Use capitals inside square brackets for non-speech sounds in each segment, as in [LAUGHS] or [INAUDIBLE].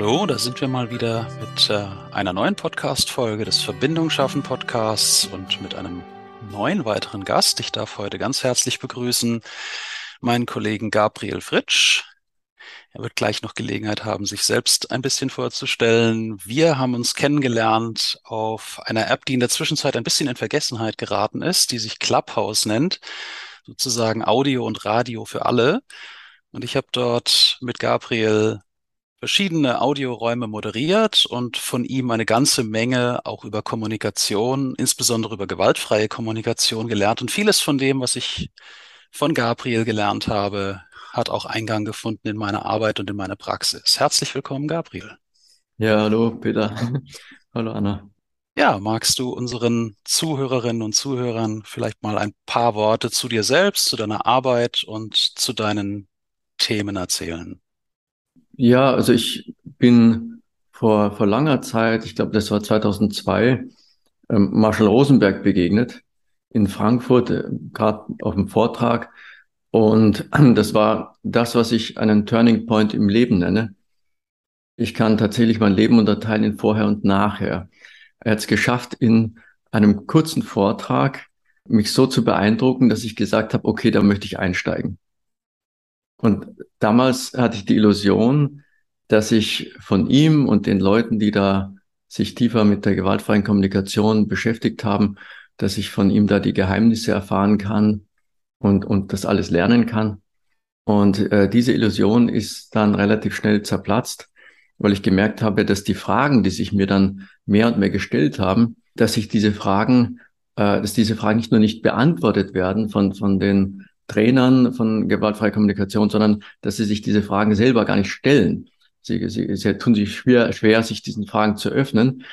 Hallo, da sind wir mal wieder mit äh, einer neuen Podcast-Folge des Verbindung schaffen Podcasts und mit einem neuen weiteren Gast. Ich darf heute ganz herzlich begrüßen meinen Kollegen Gabriel Fritsch. Er wird gleich noch Gelegenheit haben, sich selbst ein bisschen vorzustellen. Wir haben uns kennengelernt auf einer App, die in der Zwischenzeit ein bisschen in Vergessenheit geraten ist, die sich Clubhouse nennt, sozusagen Audio und Radio für alle. Und ich habe dort mit Gabriel verschiedene Audioräume moderiert und von ihm eine ganze Menge auch über Kommunikation, insbesondere über gewaltfreie Kommunikation gelernt. Und vieles von dem, was ich von Gabriel gelernt habe, hat auch Eingang gefunden in meine Arbeit und in meine Praxis. Herzlich willkommen, Gabriel. Ja, hallo, Peter. [LAUGHS] hallo, Anna. Ja, magst du unseren Zuhörerinnen und Zuhörern vielleicht mal ein paar Worte zu dir selbst, zu deiner Arbeit und zu deinen Themen erzählen? Ja, also ich bin vor, vor langer Zeit, ich glaube, das war 2002, ähm, Marshall Rosenberg begegnet in Frankfurt, äh, gerade auf dem Vortrag. Und [CLEARS THROAT] das war das, was ich einen Turning Point im Leben nenne. Ich kann tatsächlich mein Leben unterteilen in vorher und nachher. Er hat es geschafft, in einem kurzen Vortrag mich so zu beeindrucken, dass ich gesagt habe, okay, da möchte ich einsteigen. Und damals hatte ich die Illusion, dass ich von ihm und den Leuten, die da sich tiefer mit der gewaltfreien Kommunikation beschäftigt haben, dass ich von ihm da die Geheimnisse erfahren kann und, und das alles lernen kann. Und äh, diese Illusion ist dann relativ schnell zerplatzt, weil ich gemerkt habe, dass die Fragen, die sich mir dann mehr und mehr gestellt haben, dass sich diese Fragen, äh, dass diese Fragen nicht nur nicht beantwortet werden von, von den Trainern von gewaltfreier Kommunikation, sondern dass sie sich diese Fragen selber gar nicht stellen. Sie, sie, sie tun sich schwer, schwer, sich diesen Fragen zu öffnen.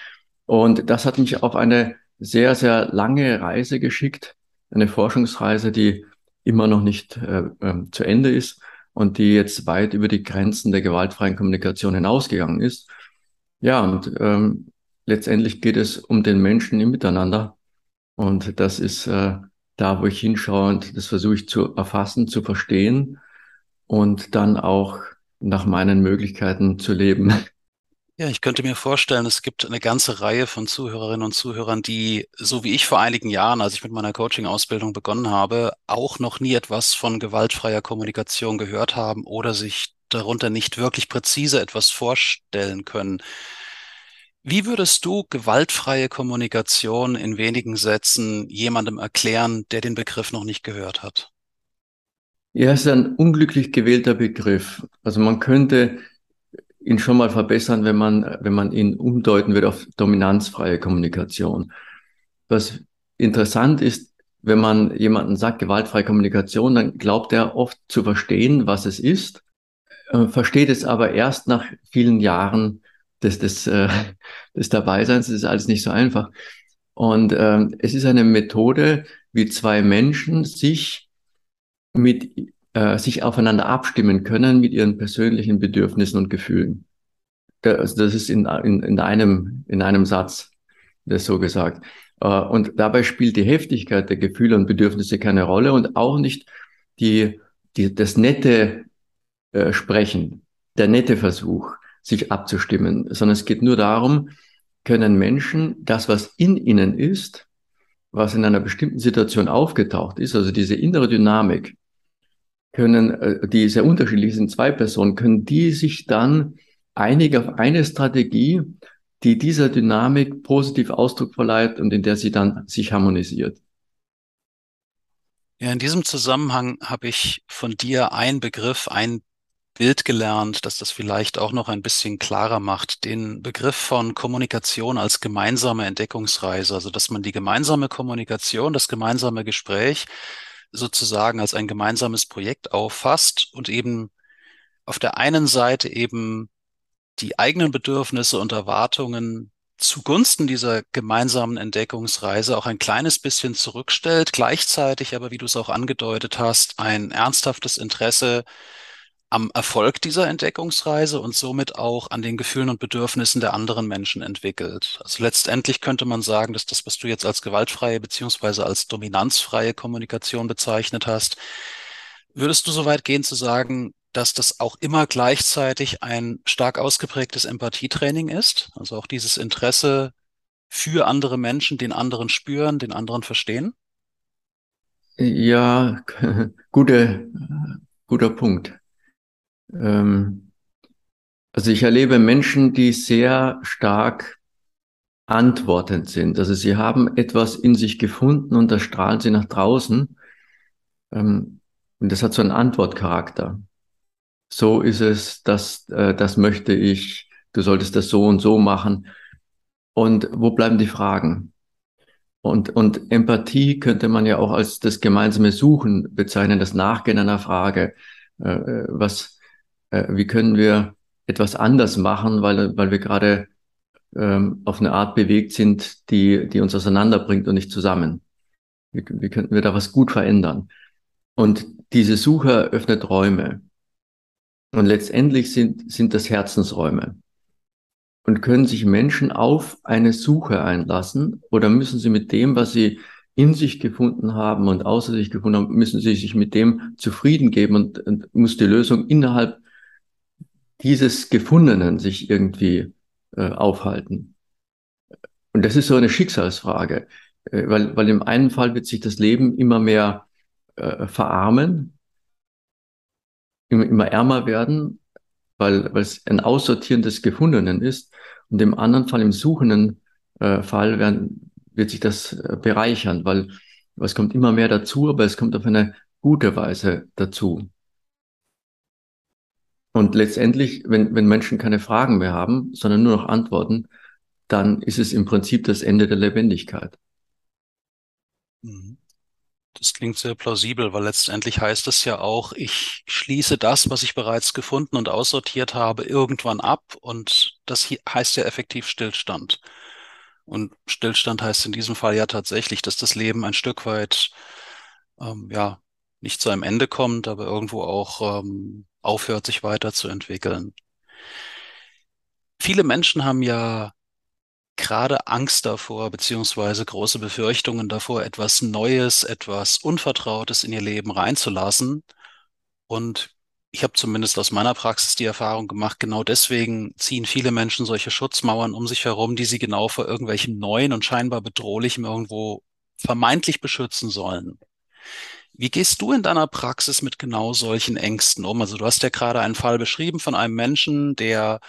Und das hat mich auf eine sehr, sehr lange Reise geschickt, eine Forschungsreise, die immer noch nicht äh, äh, zu Ende ist und die jetzt weit über die Grenzen der gewaltfreien Kommunikation hinausgegangen ist. Ja, und ähm, letztendlich geht es um den Menschen im Miteinander. Und das ist äh, da, wo ich hinschaue und das versuche ich zu erfassen, zu verstehen und dann auch nach meinen Möglichkeiten zu leben. Ja, ich könnte mir vorstellen, es gibt eine ganze Reihe von Zuhörerinnen und Zuhörern, die, so wie ich vor einigen Jahren, als ich mit meiner Coaching-Ausbildung begonnen habe, auch noch nie etwas von gewaltfreier Kommunikation gehört haben oder sich darunter nicht wirklich präzise etwas vorstellen können. Wie würdest du gewaltfreie Kommunikation in wenigen Sätzen jemandem erklären, der den Begriff noch nicht gehört hat? Ja, es ist ein unglücklich gewählter Begriff. Also man könnte ihn schon mal verbessern, wenn man, wenn man ihn umdeuten würde auf dominanzfreie Kommunikation. Was interessant ist, wenn man jemanden sagt, gewaltfreie Kommunikation, dann glaubt er oft zu verstehen, was es ist, äh, versteht es aber erst nach vielen Jahren des, des, äh, des Dabeiseins. Das ist alles nicht so einfach. Und ähm, es ist eine Methode, wie zwei Menschen sich mit äh, sich aufeinander abstimmen können mit ihren persönlichen Bedürfnissen und Gefühlen. Das, das ist in, in, in einem in einem Satz das so gesagt. Äh, und dabei spielt die Heftigkeit der Gefühle und Bedürfnisse keine Rolle und auch nicht die, die das nette äh, Sprechen, der nette Versuch sich abzustimmen, sondern es geht nur darum, können Menschen das, was in ihnen ist, was in einer bestimmten Situation aufgetaucht ist, also diese innere Dynamik, können, äh, die sehr unterschiedlich sind, zwei Personen, können die sich dann einigen auf eine Strategie, die dieser Dynamik positiv Ausdruck verleiht und in der sie dann sich harmonisiert. Ja, in diesem Zusammenhang habe ich von dir einen Begriff, ein Bild gelernt, dass das vielleicht auch noch ein bisschen klarer macht. Den Begriff von Kommunikation als gemeinsame Entdeckungsreise, also dass man die gemeinsame Kommunikation, das gemeinsame Gespräch sozusagen als ein gemeinsames Projekt auffasst und eben auf der einen Seite eben die eigenen Bedürfnisse und Erwartungen zugunsten dieser gemeinsamen Entdeckungsreise auch ein kleines bisschen zurückstellt, gleichzeitig aber, wie du es auch angedeutet hast, ein ernsthaftes Interesse am Erfolg dieser Entdeckungsreise und somit auch an den Gefühlen und Bedürfnissen der anderen Menschen entwickelt. Also letztendlich könnte man sagen, dass das, was du jetzt als gewaltfreie beziehungsweise als dominanzfreie Kommunikation bezeichnet hast, würdest du so weit gehen zu sagen, dass das auch immer gleichzeitig ein stark ausgeprägtes Empathietraining ist? Also auch dieses Interesse für andere Menschen, den anderen spüren, den anderen verstehen? Ja, [LAUGHS] gute, guter Punkt. Ähm, also ich erlebe Menschen, die sehr stark antwortend sind. Also sie haben etwas in sich gefunden und das strahlen sie nach draußen. Ähm, und das hat so einen Antwortcharakter. So ist es, das, äh, das möchte ich, du solltest das so und so machen. Und wo bleiben die Fragen? Und, und Empathie könnte man ja auch als das gemeinsame Suchen bezeichnen, das Nachgehen einer Frage. Äh, äh was, äh, wie können wir etwas anders machen, weil, weil wir gerade ähm, auf eine Art bewegt sind, die, die uns auseinanderbringt und nicht zusammen. Wie, wie könnten wir da was gut verändern? Und diese Suche öffnet Räume. Und letztendlich sind, sind das Herzensräume. Und können sich Menschen auf eine Suche einlassen oder müssen sie mit dem, was sie in sich gefunden haben und außer sich gefunden haben, müssen sie sich mit dem zufrieden geben und, und muss die Lösung innerhalb dieses Gefundenen sich irgendwie äh, aufhalten. Und das ist so eine Schicksalsfrage, äh, weil, weil im einen Fall wird sich das Leben immer mehr äh, verarmen, immer, immer ärmer werden, weil, weil es ein Aussortieren des Gefundenen ist. Und im anderen Fall, im suchenden äh, Fall, werden, wird sich das äh, bereichern, weil es kommt immer mehr dazu, aber es kommt auf eine gute Weise dazu. Und letztendlich, wenn, wenn Menschen keine Fragen mehr haben, sondern nur noch Antworten, dann ist es im Prinzip das Ende der Lebendigkeit. Mhm. Das klingt sehr plausibel, weil letztendlich heißt es ja auch, ich schließe das, was ich bereits gefunden und aussortiert habe, irgendwann ab. Und das heißt ja effektiv Stillstand. Und Stillstand heißt in diesem Fall ja tatsächlich, dass das Leben ein Stück weit, ähm, ja, nicht zu einem Ende kommt, aber irgendwo auch ähm, aufhört, sich weiterzuentwickeln. Viele Menschen haben ja gerade Angst davor, beziehungsweise große Befürchtungen davor, etwas Neues, etwas Unvertrautes in ihr Leben reinzulassen. Und ich habe zumindest aus meiner Praxis die Erfahrung gemacht, genau deswegen ziehen viele Menschen solche Schutzmauern um sich herum, die sie genau vor irgendwelchem Neuen und scheinbar Bedrohlichem irgendwo vermeintlich beschützen sollen. Wie gehst du in deiner Praxis mit genau solchen Ängsten um? Also du hast ja gerade einen Fall beschrieben von einem Menschen, der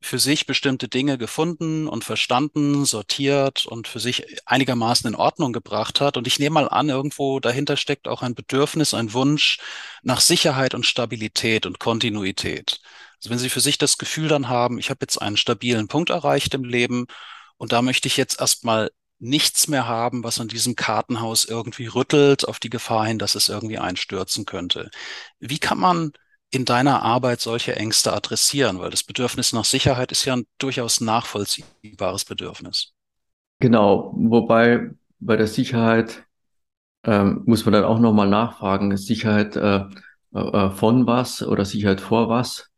für sich bestimmte Dinge gefunden und verstanden, sortiert und für sich einigermaßen in Ordnung gebracht hat. Und ich nehme mal an, irgendwo dahinter steckt auch ein Bedürfnis, ein Wunsch nach Sicherheit und Stabilität und Kontinuität. Also wenn Sie für sich das Gefühl dann haben, ich habe jetzt einen stabilen Punkt erreicht im Leben und da möchte ich jetzt erstmal nichts mehr haben, was an diesem Kartenhaus irgendwie rüttelt, auf die Gefahr hin, dass es irgendwie einstürzen könnte. Wie kann man in deiner Arbeit solche Ängste adressieren? Weil das Bedürfnis nach Sicherheit ist ja ein durchaus nachvollziehbares Bedürfnis. Genau, wobei bei der Sicherheit ähm, muss man dann auch nochmal nachfragen, ist Sicherheit äh, äh, von was oder Sicherheit vor was?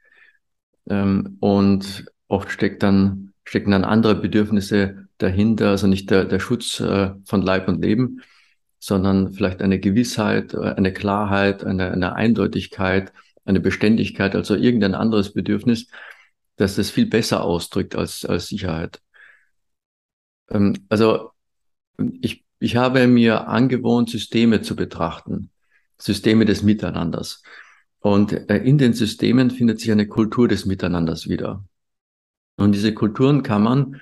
Ähm, und oft steckt dann, stecken dann andere Bedürfnisse dahinter, also nicht der, der Schutz äh, von Leib und Leben, sondern vielleicht eine Gewissheit, äh, eine Klarheit, eine, eine Eindeutigkeit, eine Beständigkeit, also irgendein anderes Bedürfnis, das das viel besser ausdrückt als, als Sicherheit. Ähm, also ich, ich habe mir angewohnt, Systeme zu betrachten, Systeme des Miteinanders. Und äh, in den Systemen findet sich eine Kultur des Miteinanders wieder. Und diese Kulturen kann man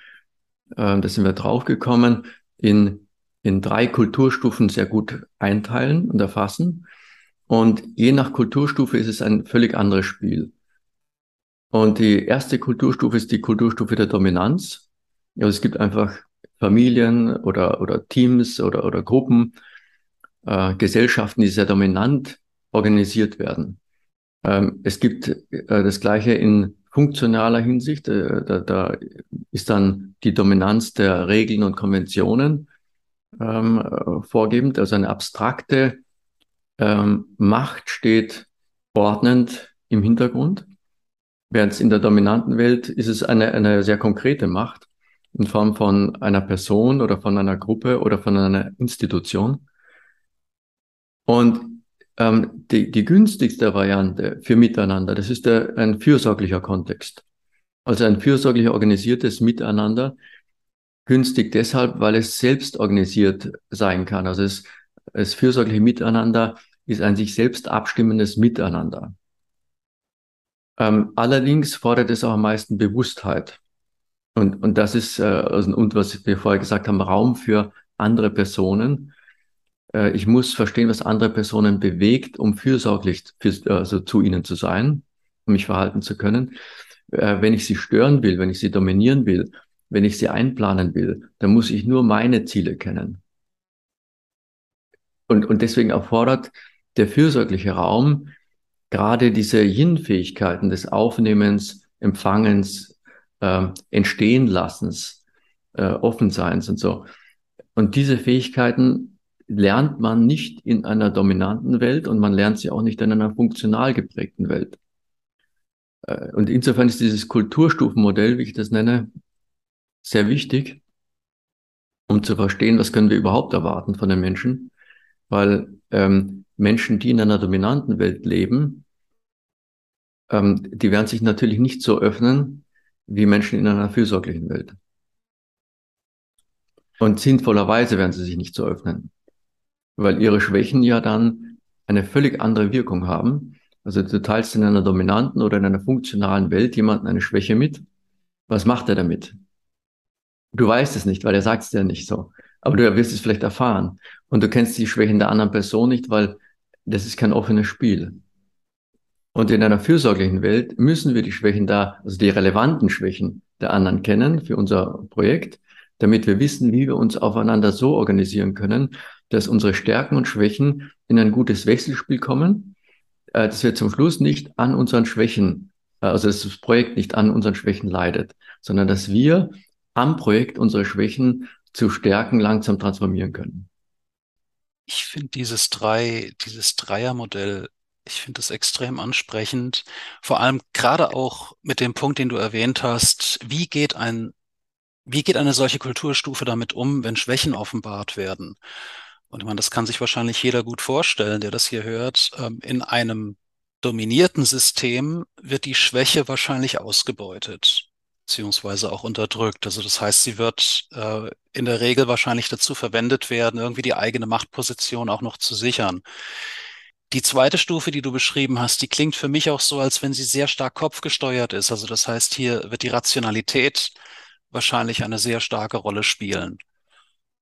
äh, da sind wir draufgekommen, in, in drei Kulturstufen sehr gut einteilen und erfassen. Und je nach Kulturstufe ist es ein völlig anderes Spiel. Und die erste Kulturstufe ist die Kulturstufe der Dominanz. Also es gibt einfach Familien oder, oder Teams oder, oder Gruppen, äh, Gesellschaften, die sehr dominant organisiert werden. Ähm, es gibt äh, das Gleiche in funktionaler Hinsicht. Äh, da, da ist dann die Dominanz der Regeln und Konventionen ähm, äh, vorgebend, also eine abstrakte ähm, Macht steht ordnend im Hintergrund. Während in der dominanten Welt ist es eine, eine sehr konkrete Macht in Form von einer Person oder von einer Gruppe oder von einer Institution. Und ähm, die, die günstigste Variante für Miteinander, das ist der, ein fürsorglicher Kontext. Also ein fürsorglich organisiertes Miteinander. Günstig deshalb, weil es selbst organisiert sein kann. Also es, das fürsorgliche Miteinander ist ein sich selbst abstimmendes Miteinander. Ähm, allerdings fordert es auch am meisten Bewusstheit. Und, und das ist, äh, und was wir vorher gesagt haben, Raum für andere Personen. Äh, ich muss verstehen, was andere Personen bewegt, um fürsorglich für, also zu ihnen zu sein, um mich verhalten zu können. Äh, wenn ich sie stören will, wenn ich sie dominieren will, wenn ich sie einplanen will, dann muss ich nur meine Ziele kennen. Und, und deswegen erfordert der fürsorgliche Raum gerade diese Yin-Fähigkeiten des Aufnehmens, Empfangens, äh, Entstehen lassens, äh, Offenseins und so. Und diese Fähigkeiten lernt man nicht in einer dominanten Welt und man lernt sie auch nicht in einer funktional geprägten Welt. Äh, und insofern ist dieses Kulturstufenmodell, wie ich das nenne, sehr wichtig, um zu verstehen, was können wir überhaupt erwarten von den Menschen, weil ähm, Menschen, die in einer dominanten Welt leben, ähm, die werden sich natürlich nicht so öffnen wie Menschen in einer fürsorglichen Welt. Und sinnvollerweise werden sie sich nicht so öffnen, weil ihre Schwächen ja dann eine völlig andere Wirkung haben. Also du teilst in einer dominanten oder in einer funktionalen Welt jemanden eine Schwäche mit. Was macht er damit? Du weißt es nicht, weil er sagt es dir nicht so. Aber du wirst es vielleicht erfahren. Und du kennst die Schwächen der anderen Person nicht, weil das ist kein offenes Spiel. Und in einer fürsorglichen Welt müssen wir die Schwächen da, also die relevanten Schwächen der anderen kennen für unser Projekt, damit wir wissen, wie wir uns aufeinander so organisieren können, dass unsere Stärken und Schwächen in ein gutes Wechselspiel kommen, äh, dass wir zum Schluss nicht an unseren Schwächen, äh, also dass das Projekt nicht an unseren Schwächen leidet, sondern dass wir am Projekt unsere Schwächen zu Stärken langsam transformieren können. Ich finde dieses drei, dieses Dreiermodell ich finde das extrem ansprechend. Vor allem gerade auch mit dem Punkt, den du erwähnt hast. Wie geht ein, wie geht eine solche Kulturstufe damit um, wenn Schwächen offenbart werden? Und ich meine, das kann sich wahrscheinlich jeder gut vorstellen, der das hier hört. Ähm, in einem dominierten System wird die Schwäche wahrscheinlich ausgebeutet beziehungsweise auch unterdrückt. Also das heißt, sie wird äh, in der Regel wahrscheinlich dazu verwendet werden, irgendwie die eigene Machtposition auch noch zu sichern. Die zweite Stufe, die du beschrieben hast, die klingt für mich auch so, als wenn sie sehr stark kopfgesteuert ist. Also das heißt, hier wird die Rationalität wahrscheinlich eine sehr starke Rolle spielen.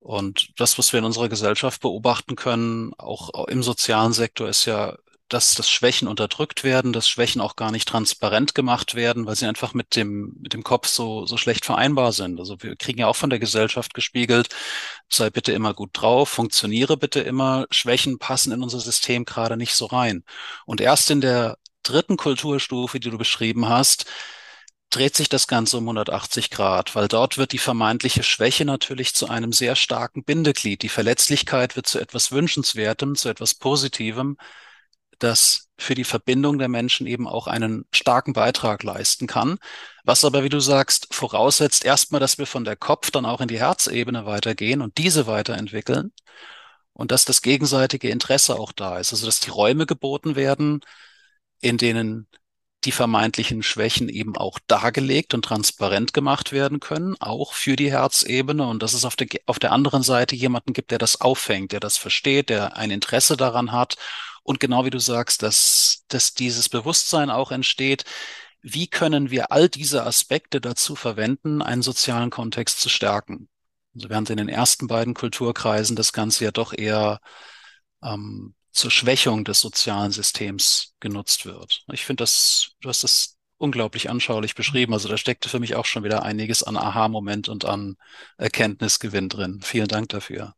Und das, was wir in unserer Gesellschaft beobachten können, auch im sozialen Sektor, ist ja dass, dass Schwächen unterdrückt werden, dass Schwächen auch gar nicht transparent gemacht werden, weil sie einfach mit dem, mit dem Kopf so, so schlecht vereinbar sind. Also wir kriegen ja auch von der Gesellschaft gespiegelt, sei bitte immer gut drauf, funktioniere bitte immer, Schwächen passen in unser System gerade nicht so rein. Und erst in der dritten Kulturstufe, die du beschrieben hast, dreht sich das Ganze um 180 Grad, weil dort wird die vermeintliche Schwäche natürlich zu einem sehr starken Bindeglied. Die Verletzlichkeit wird zu etwas Wünschenswertem, zu etwas Positivem das für die Verbindung der Menschen eben auch einen starken Beitrag leisten kann. Was aber, wie du sagst, voraussetzt erstmal, dass wir von der Kopf dann auch in die Herzebene weitergehen und diese weiterentwickeln und dass das gegenseitige Interesse auch da ist. Also, dass die Räume geboten werden, in denen die vermeintlichen Schwächen eben auch dargelegt und transparent gemacht werden können, auch für die Herzebene und dass es auf der, auf der anderen Seite jemanden gibt, der das auffängt, der das versteht, der ein Interesse daran hat und genau wie du sagst, dass, dass dieses Bewusstsein auch entsteht, wie können wir all diese Aspekte dazu verwenden, einen sozialen Kontext zu stärken? Also während in den ersten beiden Kulturkreisen das Ganze ja doch eher ähm, zur Schwächung des sozialen Systems genutzt wird. Ich finde das, du hast das unglaublich anschaulich beschrieben. Also da steckte für mich auch schon wieder einiges an Aha-Moment und an Erkenntnisgewinn drin. Vielen Dank dafür.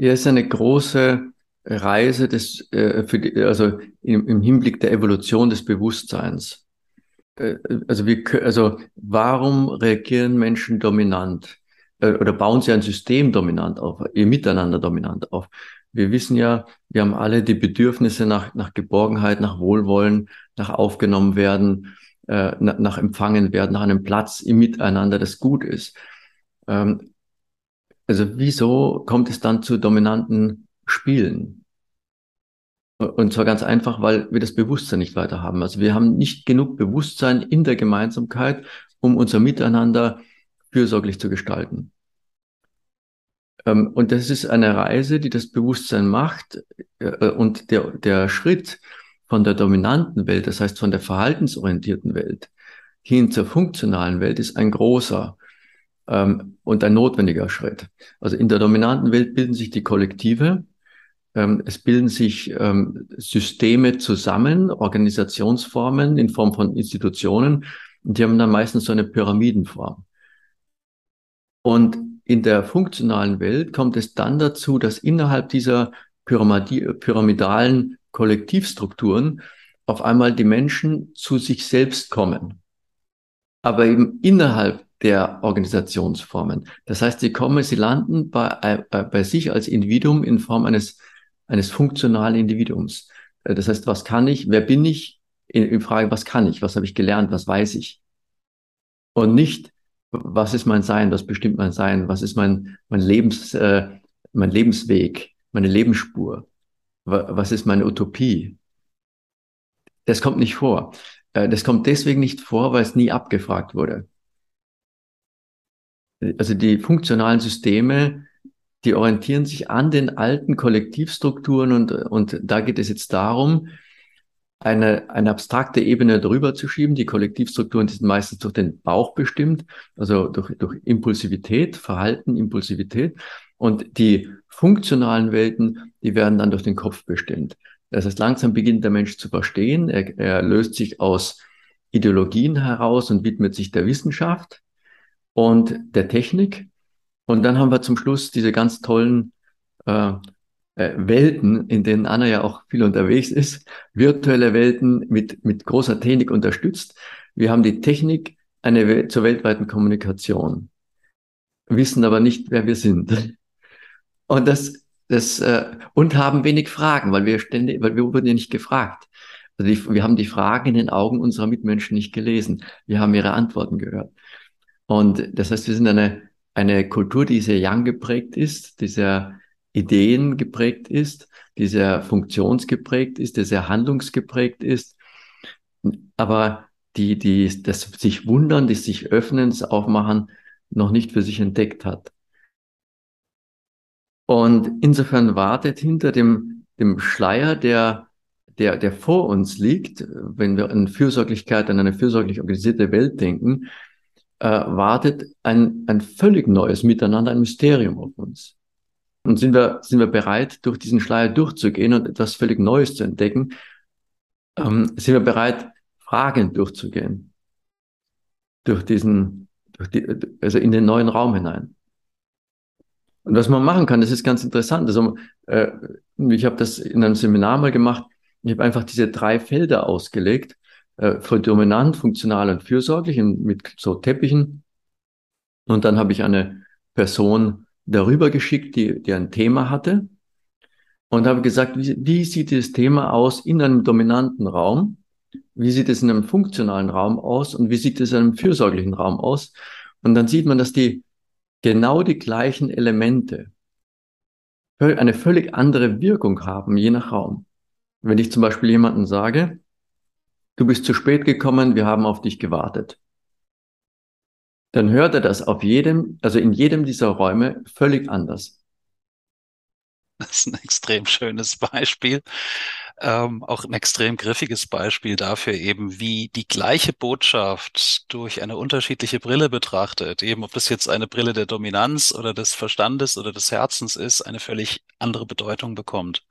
Ja, ist eine große Reise des, äh, für die, also im, im Hinblick der Evolution des Bewusstseins. äh, also wir, also warum reagieren Menschen dominant äh, oder bauen sie ein System dominant auf, ihr Miteinander dominant auf? Wir wissen ja, wir haben alle die Bedürfnisse nach, nach Geborgenheit, nach Wohlwollen, nach aufgenommen werden, äh, nach, nach empfangen werden, nach einem Platz im Miteinander, das gut ist. Ähm, also wieso kommt es dann zu dominanten Spielen? Und zwar ganz einfach, weil wir das Bewusstsein nicht weiter haben. Also wir haben nicht genug Bewusstsein in der Gemeinsamkeit, um unser Miteinander fürsorglich zu gestalten. Ähm, und das ist eine Reise, die das Bewusstsein macht. Äh, und der, der Schritt von der dominanten Welt, das heißt von der verhaltensorientierten Welt, hin zur funktionalen Welt ist ein großer ähm, und ein notwendiger Schritt. Also in der dominanten Welt bilden sich die Kollektive, ähm, es bilden sich Systeme zusammen, Organisationsformen in Form von Institutionen, und die haben dann meistens so eine Pyramidenform. Und in der funktionalen Welt kommt es dann dazu, dass innerhalb dieser pyramidalen Kollektivstrukturen auf einmal die Menschen zu sich selbst kommen. Aber eben innerhalb der Organisationsformen. Das heißt, sie kommen, sie landen bei, äh, bei sich als Individuum in Form eines, eines funktionalen Individuums. Äh, das heißt, was kann ich, wer bin ich? In, in Frage, was kann ich? Was habe ich gelernt? Was weiß ich? Und nicht, was ist mein Sein? Was bestimmt mein Sein? Was ist mein, mein Lebens, äh, mein Lebensweg? Meine Lebensspur? Was ist meine Utopie? Das kommt nicht vor. Äh, das kommt deswegen nicht vor, weil es nie abgefragt wurde also die funktionalen Systeme, die orientieren sich an den alten Kollektivstrukturen und, und da geht es jetzt darum, eine, eine abstrakte Ebene drüber zu schieben. Die Kollektivstrukturen sind meistens durch den Bauch bestimmt, also durch, durch Impulsivität, Verhalten, Impulsivität. Und die funktionalen Welten, die werden dann durch den Kopf bestimmt. Das heißt, langsam beginnt der Mensch zu verstehen. Er, er löst sich aus Ideologien heraus und widmet sich der Wissenschaft und der Technik. Und dann haben wir zum Schluss diese ganz tollen äh, äh, Welten, in denen Anna ja auch viel unterwegs ist, virtuelle Welten mit, mit großer Technik unterstützt. Wir haben die Technik eine zur weltweiten Kommunikation, wissen aber nicht, wer wir sind. [LAUGHS] Und das, das äh, und haben wenig Fragen, weil wir ständig, weil wir wurden ja nicht gefragt. Also die, wir haben die Fragen in den Augen unserer Mitmenschen nicht gelesen. Wir haben ihre Antworten gehört. Und das heißt, wir sind eine, eine Kultur, die sehr young geprägt ist, die sehr Ideen geprägt ist, die sehr funktionsgeprägt ist, die sehr handlungsgeprägt ist. Aber die, die das sich wundern, die sich öffnen, das Aufmachen noch nicht für sich entdeckt hat. Und insofern wartet hinter dem, dem Schleier, der, der, der vor uns liegt, wenn wir an Fürsorglichkeit, an eine fürsorglich organisierte Welt denken, äh, wartet ein, ein völlig neues Miteinander, ein Mysterium auf uns. Und sind wir, sind wir bereit, durch diesen Schleier durchzugehen und etwas völlig Neues zu entdecken, ähm, sind wir bereit, Fragen durchzugehen. Durch diesen, durch die, also in den neuen Raum hinein. Und was man machen kann, das ist ganz interessant. Also, äh, ich habe das in einem Seminar mal gemacht. Ich habe einfach diese drei Felder ausgelegt äh, voll dominant, funktional und fürsorglich mit so Teppichen. Und dann habe ich eine Person darüber geschickt, die, die ein Thema hatte und habe gesagt, wie, wie sieht das Thema aus in einem dominanten Raum? Wie sieht es in einem funktionalen Raum aus? Und wie sieht es in einem fürsorglichen Raum aus? Und dann sieht man, dass die genau die gleichen Elemente eine völlig andere Wirkung haben, je nach Raum. Wenn ich zum Beispiel jemanden sage, du bist zu spät gekommen, wir haben auf dich gewartet. Dann hört er das auf jedem, also in jedem dieser Räume völlig anders. Das ist ein extrem schönes Beispiel. Ähm, auch ein extrem griffiges Beispiel dafür eben, wie die gleiche Botschaft durch eine unterschiedliche Brille betrachtet, eben ob das jetzt eine Brille der Dominanz oder des Verstandes oder des Herzens ist, eine völlig andere Bedeutung bekommt.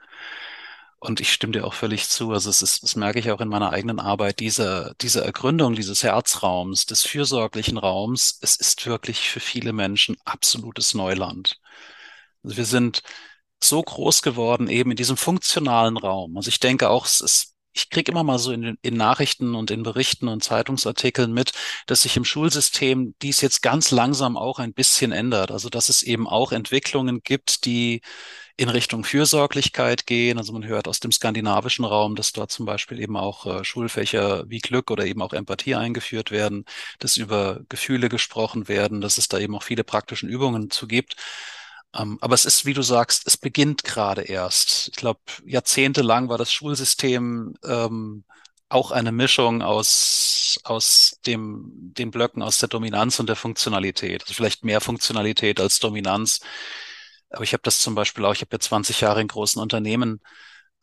Und ich stimme dir auch völlig zu. Also es ist, das merke ich auch in meiner eigenen Arbeit, diese, diese Ergründung dieses Herzraums, des fürsorglichen Raums, es ist wirklich für viele Menschen absolutes Neuland. Also wir sind so groß geworden eben in diesem funktionalen Raum. Also ich denke auch, es ist ich kriege immer mal so in, in Nachrichten und in Berichten und Zeitungsartikeln mit, dass sich im Schulsystem dies jetzt ganz langsam auch ein bisschen ändert. Also dass es eben auch Entwicklungen gibt, die in Richtung Fürsorglichkeit gehen. Also man hört aus dem skandinavischen Raum, dass dort zum Beispiel eben auch äh, Schulfächer wie Glück oder eben auch Empathie eingeführt werden, dass über Gefühle gesprochen werden, dass es da eben auch viele praktischen Übungen zu gibt. Ähm, aber es ist, wie du sagst, es beginnt gerade erst. Ich glaube, jahrzehntelang war das Schulsystem ähm, auch eine Mischung aus, aus dem, den Blöcken, aus der Dominanz und der Funktionalität. Also vielleicht mehr Funktionalität als Dominanz. Aber ich habe das zum Beispiel auch, ich habe ja 20 Jahre in großen Unternehmen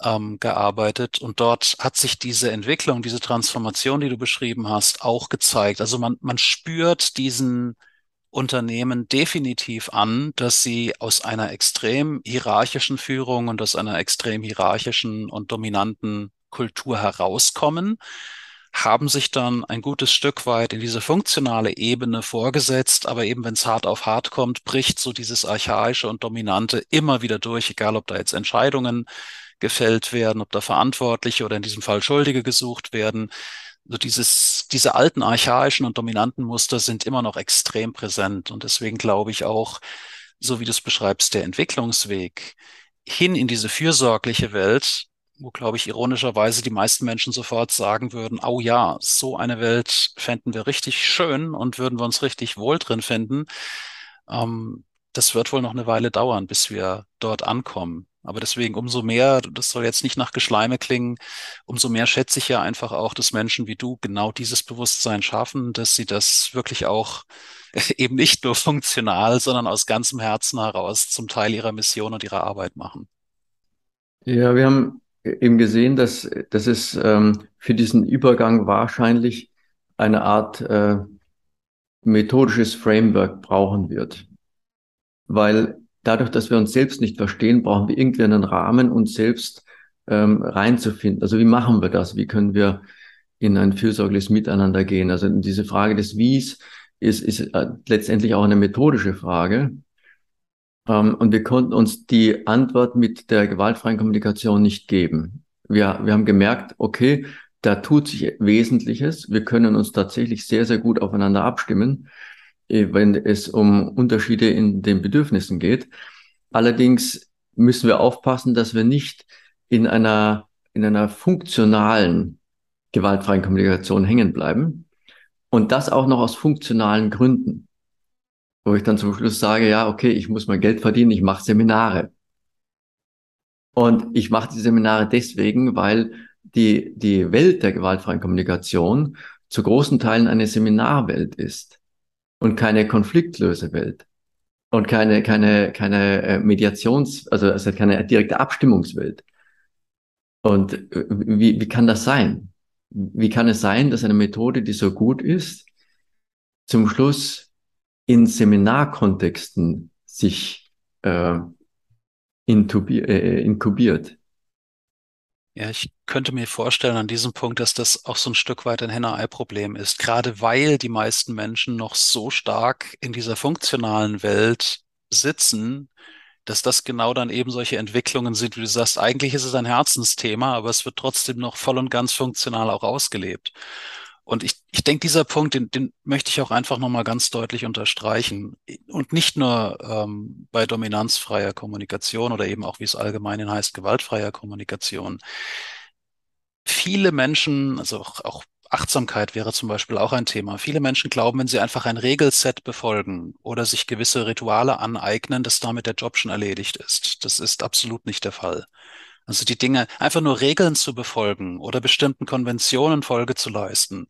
ähm, gearbeitet und dort hat sich diese Entwicklung, diese Transformation, die du beschrieben hast, auch gezeigt. Also man, man spürt diesen Unternehmen definitiv an, dass sie aus einer extrem hierarchischen Führung und aus einer extrem hierarchischen und dominanten Kultur herauskommen haben sich dann ein gutes Stück weit in diese funktionale Ebene vorgesetzt, aber eben wenn es hart auf hart kommt, bricht so dieses archaische und dominante immer wieder durch, egal ob da jetzt Entscheidungen gefällt werden, ob da Verantwortliche oder in diesem Fall Schuldige gesucht werden. So dieses, diese alten archaischen und dominanten Muster sind immer noch extrem präsent und deswegen glaube ich auch, so wie du es beschreibst, der Entwicklungsweg hin in diese fürsorgliche Welt wo, glaube ich, ironischerweise die meisten Menschen sofort sagen würden, oh ja, so eine Welt fänden wir richtig schön und würden wir uns richtig wohl drin finden. Ähm, das wird wohl noch eine Weile dauern, bis wir dort ankommen. Aber deswegen umso mehr, das soll jetzt nicht nach Geschleime klingen, umso mehr schätze ich ja einfach auch, dass Menschen wie du genau dieses Bewusstsein schaffen, dass sie das wirklich auch [LAUGHS] eben nicht nur funktional, sondern aus ganzem Herzen heraus zum Teil ihrer Mission und ihrer Arbeit machen. Ja, wir haben eben gesehen, dass, dass es ähm, für diesen Übergang wahrscheinlich eine Art äh, methodisches Framework brauchen wird. Weil dadurch, dass wir uns selbst nicht verstehen, brauchen wir irgendwie einen Rahmen, uns selbst ähm, reinzufinden. Also wie machen wir das? Wie können wir in ein fürsorgliches Miteinander gehen? Also diese Frage des Wies ist, ist äh, letztendlich auch eine methodische Frage. Ähm, und wir konnten uns die Antwort mit der gewaltfreien Kommunikation nicht geben. Wir, wir haben gemerkt, okay, da tut sich Wesentliches. Wir können uns tatsächlich sehr, sehr gut aufeinander abstimmen, wenn es um Unterschiede in den Bedürfnissen geht. Allerdings müssen wir aufpassen, dass wir nicht in einer, in einer funktionalen gewaltfreien Kommunikation hängen bleiben. Und das auch noch aus funktionalen Gründen wo ich dann zum Schluss sage, ja, okay, ich muss mal Geld verdienen, ich mache Seminare. Und ich mache die Seminare deswegen, weil die, die Welt der gewaltfreien Kommunikation zu großen Teilen eine Seminarwelt ist und keine Konfliktlösewelt und keine, keine, keine äh, Mediations-, also hat keine direkte Abstimmungswelt. Und äh, wie, wie kann das sein? Wie kann es sein, dass eine Methode, die so gut ist, zum Schluss in Seminarkontexten sich äh, intubi äh, inkubiert. Ja, ich könnte mir vorstellen an diesem Punkt, dass das auch so ein Stück weit ein Henne-Ei-Problem ist, gerade weil die meisten Menschen noch so stark in dieser funktionalen Welt sitzen, dass das genau dann eben solche Entwicklungen sind, wie du sagst, eigentlich ist es ein Herzensthema, aber es wird trotzdem noch voll und ganz funktional auch ausgelebt. Und ich, ich denke, dieser Punkt, den, den möchte ich auch einfach nochmal ganz deutlich unterstreichen. Und nicht nur ähm, bei dominanzfreier Kommunikation oder eben auch, wie es allgemein heißt, gewaltfreier Kommunikation. Viele Menschen, also auch, auch Achtsamkeit wäre zum Beispiel auch ein Thema. Viele Menschen glauben, wenn sie einfach ein Regelset befolgen oder sich gewisse Rituale aneignen, dass damit der Job schon erledigt ist. Das ist absolut nicht der Fall. Also die Dinge, einfach nur Regeln zu befolgen oder bestimmten Konventionen Folge zu leisten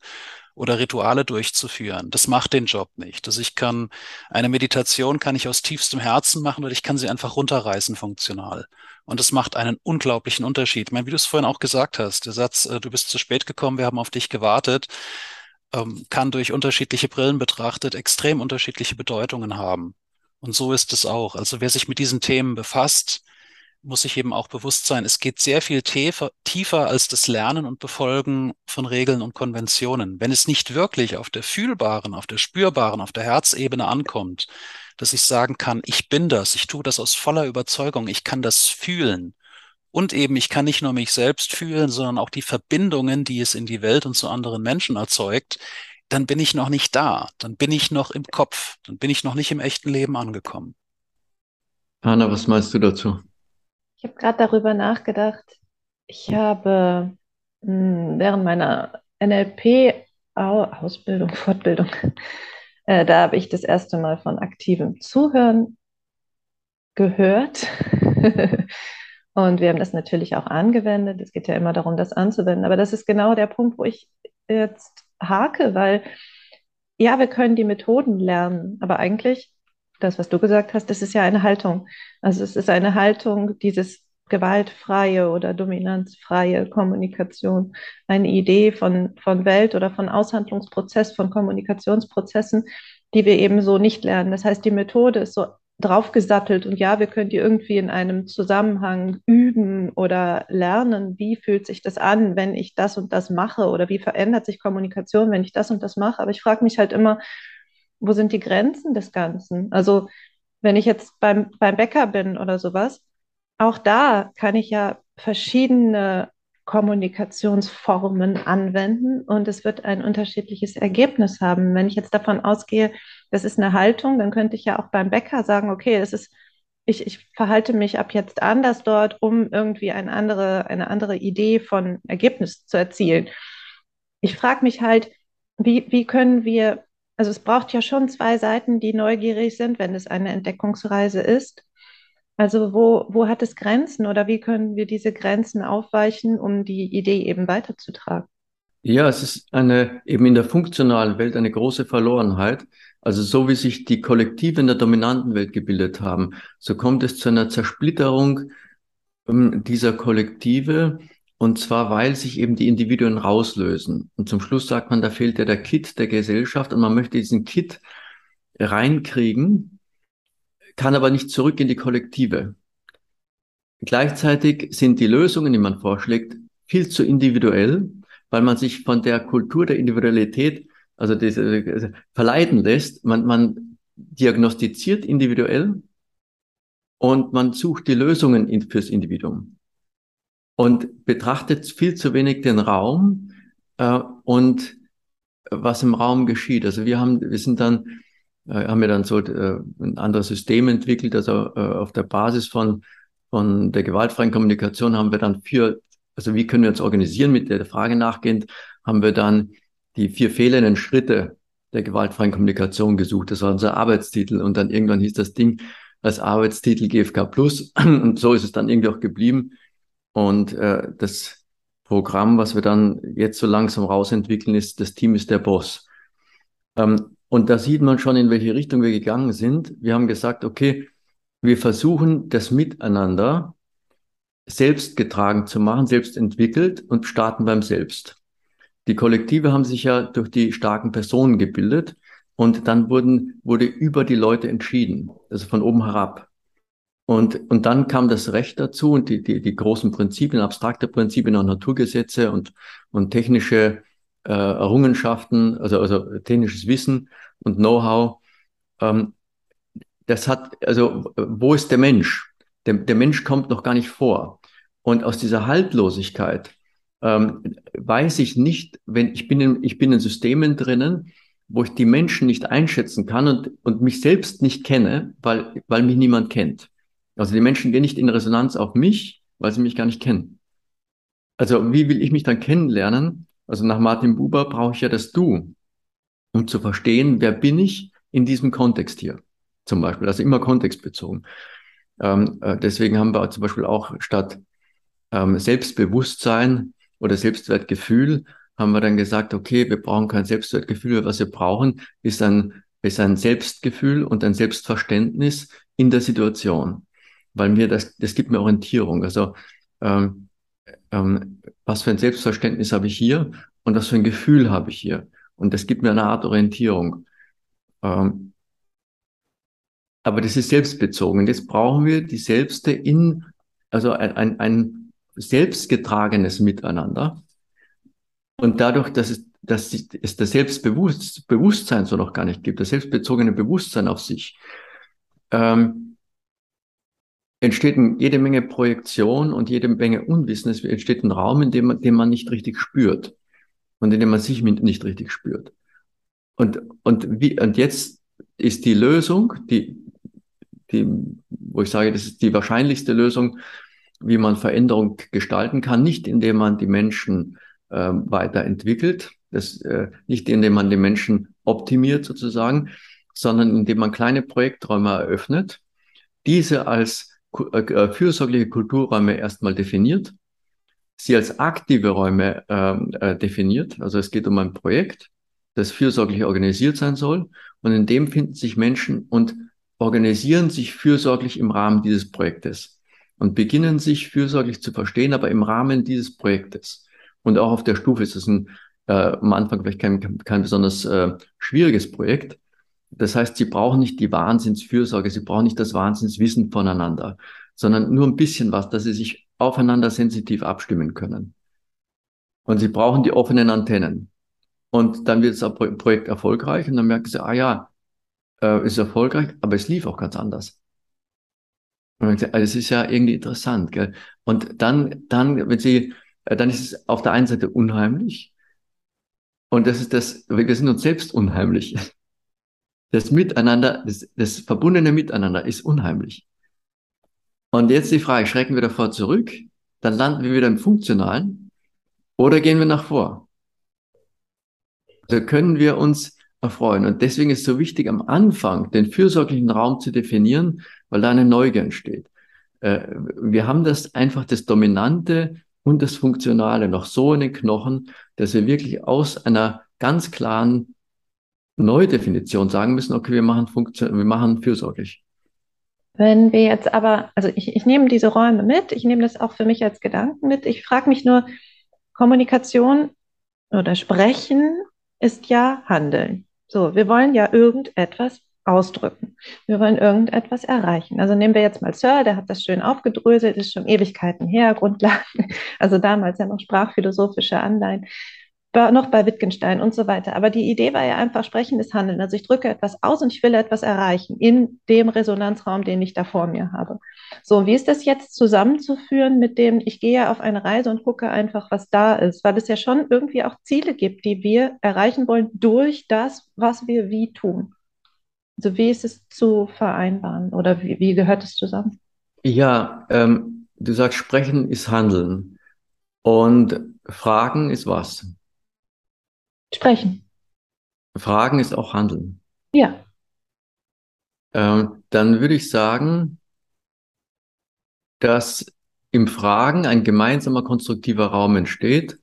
oder Rituale durchzuführen, das macht den Job nicht. Also ich kann, eine Meditation kann ich aus tiefstem Herzen machen oder ich kann sie einfach runterreißen funktional. Und das macht einen unglaublichen Unterschied. Ich meine, wie du es vorhin auch gesagt hast, der Satz, äh, du bist zu spät gekommen, wir haben auf dich gewartet, ähm, kann durch unterschiedliche Brillen betrachtet extrem unterschiedliche Bedeutungen haben. Und so ist es auch. Also wer sich mit diesen Themen befasst, muss sich eben auch bewusst sein, es geht sehr viel tiefer, tiefer als das Lernen und Befolgen von Regeln und Konventionen. Wenn es nicht wirklich auf der fühlbaren, auf der spürbaren, auf der Herzebene ankommt, dass ich sagen kann, ich bin das, ich tue das aus voller Überzeugung, ich kann das fühlen, Und eben, ich kann nicht nur mich selbst fühlen, sondern auch die Verbindungen, die es in die Welt und zu anderen Menschen erzeugt, dann bin ich noch nicht da. Dann bin ich noch im Kopf. Dann bin ich noch nicht im echten Leben angekommen. Hanna, was meinst du dazu? Ich habe gerade darüber nachgedacht. Ich habe mh, hm, während meiner NLP-Ausbildung, [LAUGHS] Fortbildung, äh, da habe ich das erste Mal von aktivem Zuhören gehört. [LAUGHS] Und wir haben das natürlich auch angewendet. Es geht ja immer darum, das anzuwenden. Aber das ist genau der Punkt, wo ich jetzt hake, weil ja, wir können die Methoden lernen, aber eigentlich, das, was du gesagt hast, das ist ja eine Haltung. Also es ist eine Haltung, dieses gewaltfreie oder dominanzfreie Kommunikation, eine Idee von, von Welt oder von Aushandlungsprozess, von Kommunikationsprozessen, die wir eben so nicht lernen. Das heißt, die Methode ist so draufgesattelt und ja, wir können die irgendwie in einem Zusammenhang üben oder lernen, wie fühlt sich das an, wenn ich das und das mache oder wie verändert sich Kommunikation, wenn ich das und das mache. Aber ich frage mich halt immer, wo sind die Grenzen des Ganzen? Also wenn ich jetzt beim, beim Bäcker bin oder sowas, auch da kann ich ja verschiedene Kommunikationsformen anwenden und es wird ein unterschiedliches Ergebnis haben. Wenn ich jetzt davon ausgehe, das ist eine Haltung, dann könnte ich ja auch beim Bäcker sagen, okay, das ist, ich, ich verhalte mich ab jetzt anders dort, um irgendwie eine andere, eine andere Idee von Ergebnis zu erzielen. Ich frage mich halt, wie, wie können wir, also es braucht ja schon zwei Seiten, die neugierig sind, wenn es eine Entdeckungsreise ist. Also wo, wo hat es Grenzen oder wie können wir diese Grenzen aufweichen, um die Idee eben weiterzutragen? Ja, es ist eine, eben in der funktionalen Welt eine große Verlorenheit. Also so wie sich die Kollektive in der dominanten Welt gebildet haben, so kommt es zu einer Zersplitterung ähm, dieser Kollektive. Und zwar, weil sich eben die Individuen rauslösen. Und zum Schluss sagt man, da fehlt ja der Kit der Gesellschaft und man möchte diesen Kit reinkriegen kann aber nicht zurück in die Kollektive. Gleichzeitig sind die Lösungen, die man vorschlägt, viel zu individuell, weil man sich von der Kultur der Individualität, also diese, verleiten lässt. Man, man diagnostiziert individuell und man sucht die Lösungen fürs Individuum und betrachtet viel zu wenig den Raum äh, und was im Raum geschieht. Also wir haben, wir sind dann äh, haben wir dann so äh, ein anderes System entwickelt. Also äh, auf der Basis von, von der gewaltfreien Kommunikation haben wir dann vier, also wie können wir uns organisieren mit der Frage nachgehend, haben wir dann die vier fehlenden Schritte der gewaltfreien Kommunikation gesucht. Das war unser Arbeitstitel. Und dann irgendwann hieß das Ding als Arbeitstitel GFK Plus. Und so ist es dann irgendwie auch geblieben. Und äh, das Programm, was wir dann jetzt so langsam rausentwickeln, ist, das Team ist der Boss. Ähm, und da sieht man schon, in welche Richtung wir gegangen sind. Wir haben gesagt, okay, wir versuchen das Miteinander selbst getragen zu machen, selbst entwickelt und starten beim Selbst. Die Kollektive haben sich ja durch die starken Personen gebildet und dann wurden, wurde über die Leute entschieden, also von oben herab. Und, und dann kam das Recht dazu und die, die, die großen Prinzipien, abstrakte Prinzipien und Naturgesetze und, und technische äh, Errungenschaften, also, also technisches Wissen und Know-how. Ähm, das hat, also wo ist der Mensch? Der, der Mensch kommt noch gar nicht vor. Und aus dieser Haltlosigkeit ähm, weiß ich nicht, wenn ich bin in, ich bin in Systemen drinnen, wo ich die Menschen nicht einschätzen kann und, und mich selbst nicht kenne, weil, weil mich niemand kennt. Also die Menschen gehen nicht in Resonanz auf mich, weil sie mich gar nicht kennen. Also wie will ich mich dann kennenlernen, also nach Martin Buber brauche ich ja das Du, um zu verstehen, wer bin ich in diesem Kontext hier. Zum Beispiel, also immer kontextbezogen. Ähm, äh, deswegen haben wir zum Beispiel auch statt ähm, Selbstbewusstsein oder Selbstwertgefühl, haben wir dann gesagt, okay, wir brauchen kein Selbstwertgefühl, was wir brauchen, ist ein, ist ein Selbstgefühl und ein Selbstverständnis in der Situation. Weil mir das, das gibt mir Orientierung. Also ähm, ähm, was für ein Selbstverständnis habe ich hier und was für ein Gefühl habe ich hier. Und das gibt mir eine Art Orientierung. Ähm, aber das ist selbstbezogen. Jetzt brauchen wir die Selbste in, also ein, ein, ein selbstgetragenes Miteinander. Und dadurch, dass es, dass es das Selbstbewusstsein so noch gar nicht gibt, das selbstbezogene Bewusstsein auf sich, ähm, entsteht jede Menge Projektion und jede Menge Unwissen. Es entsteht ein Raum, in dem man, den man nicht richtig spürt und in dem man sich nicht richtig spürt. Und, und, wie, und jetzt ist die Lösung, die, die, wo ich sage, das ist die wahrscheinlichste Lösung, wie man Veränderung gestalten kann, nicht indem man die Menschen äh, weiterentwickelt, das, äh, nicht indem man die Menschen optimiert sozusagen, sondern indem man kleine Projekträume eröffnet, diese als fürsorgliche Kulturräume erstmal definiert, sie als aktive Räume ähm, äh, definiert. Also es geht um ein Projekt, das fürsorglich organisiert sein soll. Und in dem finden sich Menschen und organisieren sich fürsorglich im Rahmen dieses Projektes und beginnen sich fürsorglich zu verstehen, aber im Rahmen dieses Projektes. Und auch auf der Stufe ist es ein, äh, am Anfang vielleicht kein, kein besonders äh, schwieriges Projekt. Das heißt, sie brauchen nicht die Wahnsinnsfürsorge, sie brauchen nicht das Wahnsinnswissen voneinander, sondern nur ein bisschen was, dass sie sich aufeinander sensitiv abstimmen können. Und sie brauchen die offenen Antennen. Und dann wird das Projekt erfolgreich und dann merken sie, ah ja, äh, ist erfolgreich, aber es lief auch ganz anders. Und dann, das ist ja irgendwie interessant. Gell? Und dann, dann, wenn sie, äh, dann ist es auf der einen Seite unheimlich. Und das ist das, wir sind uns selbst unheimlich. Das Miteinander, das, das verbundene Miteinander ist unheimlich. Und jetzt die Frage, schrecken wir davor zurück, dann landen wir wieder im Funktionalen oder gehen wir nach vor? Also können wir uns erfreuen. Und deswegen ist es so wichtig, am Anfang den fürsorglichen Raum zu definieren, weil da eine Neugier entsteht. Äh, wir haben das einfach das Dominante und das Funktionale noch so in den Knochen, dass wir wirklich aus einer ganz klaren Neudefinition sagen müssen, okay, wir machen Funktion, wir machen fürsorglich. Wenn wir jetzt aber, also ich, ich nehme diese Räume mit, ich nehme das auch für mich als Gedanken mit. Ich frage mich nur, Kommunikation oder Sprechen ist ja Handeln. So, wir wollen ja irgendetwas ausdrücken. Wir wollen irgendetwas erreichen. Also nehmen wir jetzt mal Sir, der hat das schön aufgedröselt, ist schon Ewigkeiten her, Grundlagen, [LAUGHS] also damals ja noch sprachphilosophische Anleihen noch bei Wittgenstein und so weiter. Aber die Idee war ja einfach sprechendes Handeln. Also ich drücke etwas aus und ich will etwas erreichen in dem Resonanzraum, den ich da vor mir habe. So, wie ist das jetzt zusammenzuführen mit dem, ich gehe auf eine Reise und gucke einfach, was da ist, weil es ja schon irgendwie auch Ziele gibt, die wir erreichen wollen durch das, was wir wie tun. Also wie ist es zu vereinbaren oder wie, wie gehört es zusammen? Ja, ähm, du sagst, sprechen ist Handeln und Fragen ist was? Sprechen. Fragen ist auch Handeln. Ja. Ähm, dann würde ich sagen, dass im Fragen ein gemeinsamer konstruktiver Raum entsteht,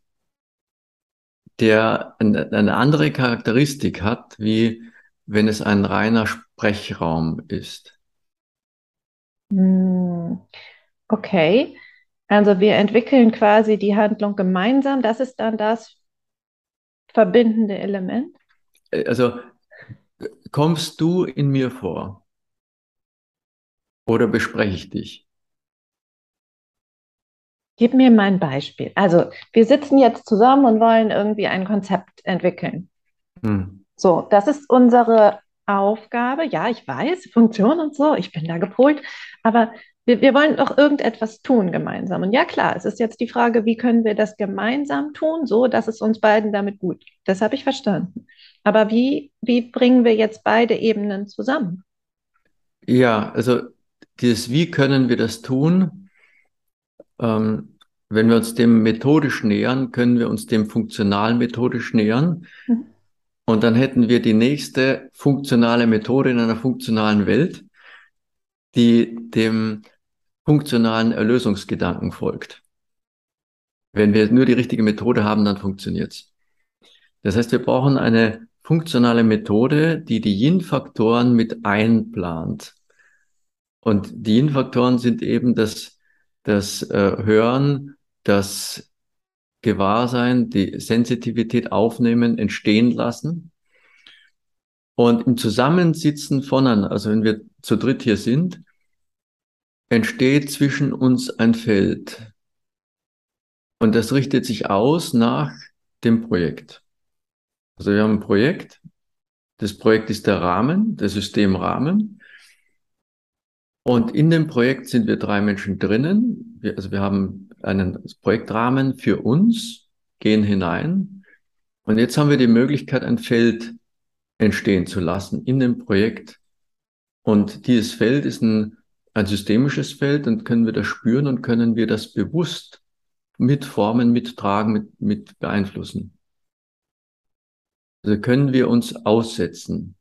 der eine andere Charakteristik hat, wie wenn es ein reiner Sprechraum ist. Hm, okay, also wir entwickeln quasi die Handlung gemeinsam. Das ist dann das, verbindende Element? Äh, also kommst du in mir vor? Oder bespreche ich dich? Gib mir mal ein Beispiel. Also, wir sitzen jetzt zusammen und wollen irgendwie ein Konzept entwickeln. Hm. So, das ist unsere Aufgabe. Ja, ich weiß, Funktion und so, ich bin da gepolt. Aber wir, wir wollen doch irgendetwas tun gemeinsam. Und ja, klar, es ist jetzt die Frage, wie können wir das gemeinsam tun, so dass es uns beiden damit gut geht. Das habe ich verstanden. Aber wie, wie bringen wir jetzt beide Ebenen zusammen? Ja, also dieses Wie können wir das tun? Ähm, wenn wir uns dem methodisch nähern, können wir uns dem funktional methodisch nähern. Mhm. Und dann hätten wir die nächste funktionale Methode in einer funktionalen Welt, die dem funktionalen Erlösungsgedanken folgt. Wenn wir nur die richtige Methode haben, dann funktioniert's. Das heißt, wir brauchen eine funktionale Methode, die die Yin-Faktoren mit einplant. Und die Yin-Faktoren sind eben das, das äh, Hören, das Gewahrsein, die Sensitivität aufnehmen, entstehen lassen. Und im Zusammensitzen von, also wenn wir zu dritt hier sind, entsteht zwischen uns ein Feld. Und das richtet sich aus nach dem Projekt. Also wir haben ein Projekt. Das Projekt ist der Rahmen, der Systemrahmen. Und in dem Projekt sind wir drei Menschen drinnen. Wir, also wir haben einen Projektrahmen für uns, gehen hinein. Und jetzt haben wir die Möglichkeit, ein Feld entstehen zu lassen in dem Projekt. Und dieses Feld ist ein, ein systemisches Feld und können wir das spüren und können wir das bewusst mitformen, mittragen, mit, mit beeinflussen. Also können wir uns aussetzen.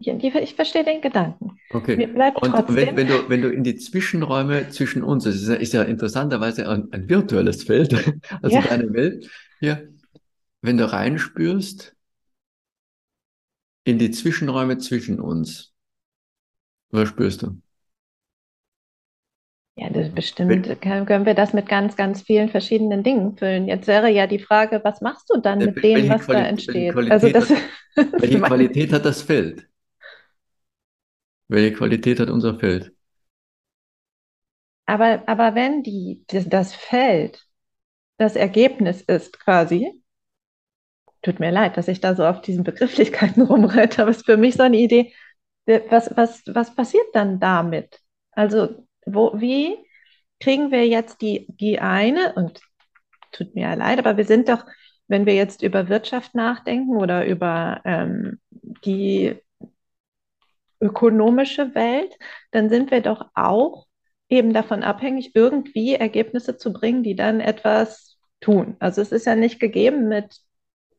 Ich verstehe den Gedanken. Okay. Und wenn, wenn, du, wenn du in die Zwischenräume zwischen uns, das ist ja, ist ja interessanterweise ein, ein virtuelles Feld, [LAUGHS] also Ja. deine Welt hier, wenn du reinspürst in die Zwischenräume zwischen uns, was spürst du? Ja, das bestimmt können wir das mit ganz, ganz vielen verschiedenen Dingen füllen. Jetzt wäre ja die Frage, was machst du dann Ja, mit wel- dem, welche was da Quali- welche entsteht? Qualität Also das, [LAUGHS] Welche Qualität hat das Feld? Welche Qualität hat unser Feld? aber, aber wenn die, das, das Feld das Ergebnis ist quasi, tut mir leid, dass ich da so auf diesen Begrifflichkeiten [LAUGHS] rumreite, aber es ist für mich so eine Idee, was, was, was passiert dann damit? Also, wo, wie kriegen wir jetzt die, die eine, und tut mir ja leid, aber wir sind doch, wenn wir jetzt über Wirtschaft nachdenken oder über ähm, die ökonomische Welt, dann sind wir doch auch eben davon abhängig, irgendwie Ergebnisse zu bringen, die dann etwas tun. Also es ist ja nicht gegeben mit,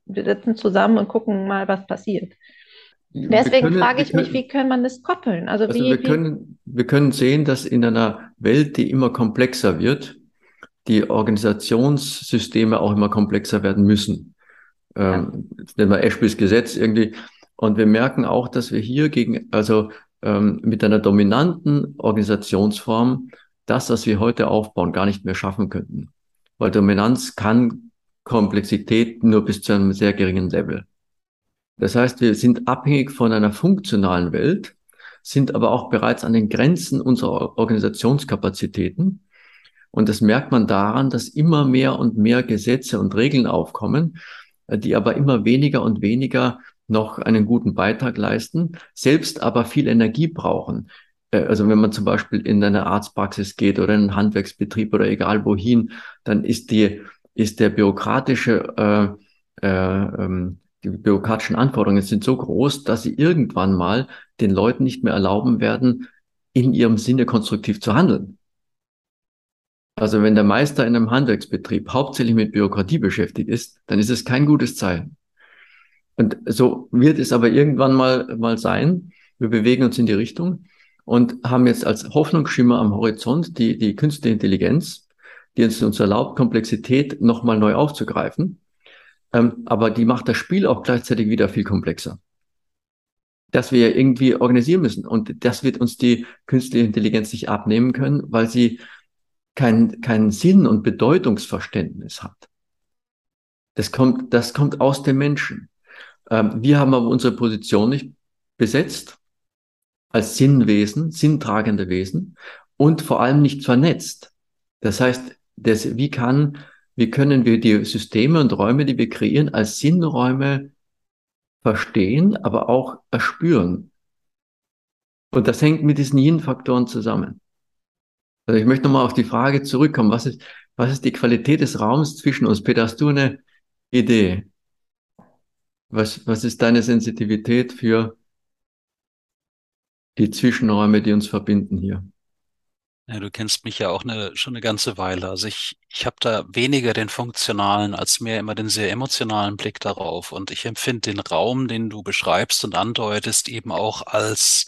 wir sitzen zusammen und gucken mal, was passiert. Deswegen können- frage ich mich, können- wie kann man das koppeln? Also Also wie, wir wie, können, wir können sehen, dass in einer Welt, die immer komplexer wird, die Organisationssysteme auch immer komplexer werden müssen. Ähm, das nennen wir Ashbys Gesetz irgendwie. Und wir merken auch, dass wir hier gegen, also ähm, mit einer dominanten Organisationsform das, was wir heute aufbauen, gar nicht mehr schaffen könnten. Weil Dominanz kann Komplexität nur bis zu einem sehr geringen Level. Das heißt, wir sind abhängig von einer funktionalen Welt, sind aber auch bereits an den Grenzen unserer Organisationskapazitäten. Und das merkt man daran, dass immer mehr und mehr Gesetze und Regeln aufkommen, äh, die aber immer weniger und weniger noch einen guten Beitrag leisten, selbst aber viel Energie brauchen. Äh, Also wenn man zum Beispiel in eine Arztpraxis geht oder in einen Handwerksbetrieb oder egal wohin, dann ist die, ist der bürokratische, äh, äh, ähm, die bürokratischen Anforderungen sind so groß, dass sie irgendwann mal den Leuten nicht mehr erlauben werden, in ihrem Sinne konstruktiv zu handeln. Also wenn der Meister in einem Handwerksbetrieb hauptsächlich mit Bürokratie beschäftigt ist, dann ist es kein gutes Zeichen. Und so wird es aber irgendwann mal, mal sein. Wir bewegen uns in die Richtung und haben jetzt als Hoffnungsschimmer am Horizont die, die künstliche Intelligenz, die uns, uns erlaubt, Komplexität nochmal neu aufzugreifen. Ähm, aber die macht das Spiel auch gleichzeitig wieder viel komplexer. Dass wir irgendwie organisieren müssen. Und das wird uns die künstliche Intelligenz nicht abnehmen können, weil sie kein, kein Sinn und Bedeutungsverständnis hat. Das kommt, das kommt aus dem Menschen. Ähm, wir haben aber unsere Position nicht besetzt als Sinnwesen, sinntragende Wesen und vor allem nicht vernetzt. Das heißt, das, wie kann, wie können wir die Systeme und Räume, die wir kreieren, als Sinnräume verstehen, aber auch erspüren? Und das hängt mit diesen Yin-Faktoren zusammen. Also ich möchte nochmal auf die Frage zurückkommen. Was ist, was ist die Qualität des Raums zwischen uns? Peter, hast du eine Idee? Was, was ist deine Sensitivität für die Zwischenräume, die uns verbinden hier? Ja, du kennst mich ja auch eine, schon eine ganze Weile. Also ich, ich habe da weniger den funktionalen als mehr immer den sehr emotionalen Blick darauf. Und ich empfinde den Raum, den du beschreibst und andeutest, eben auch als,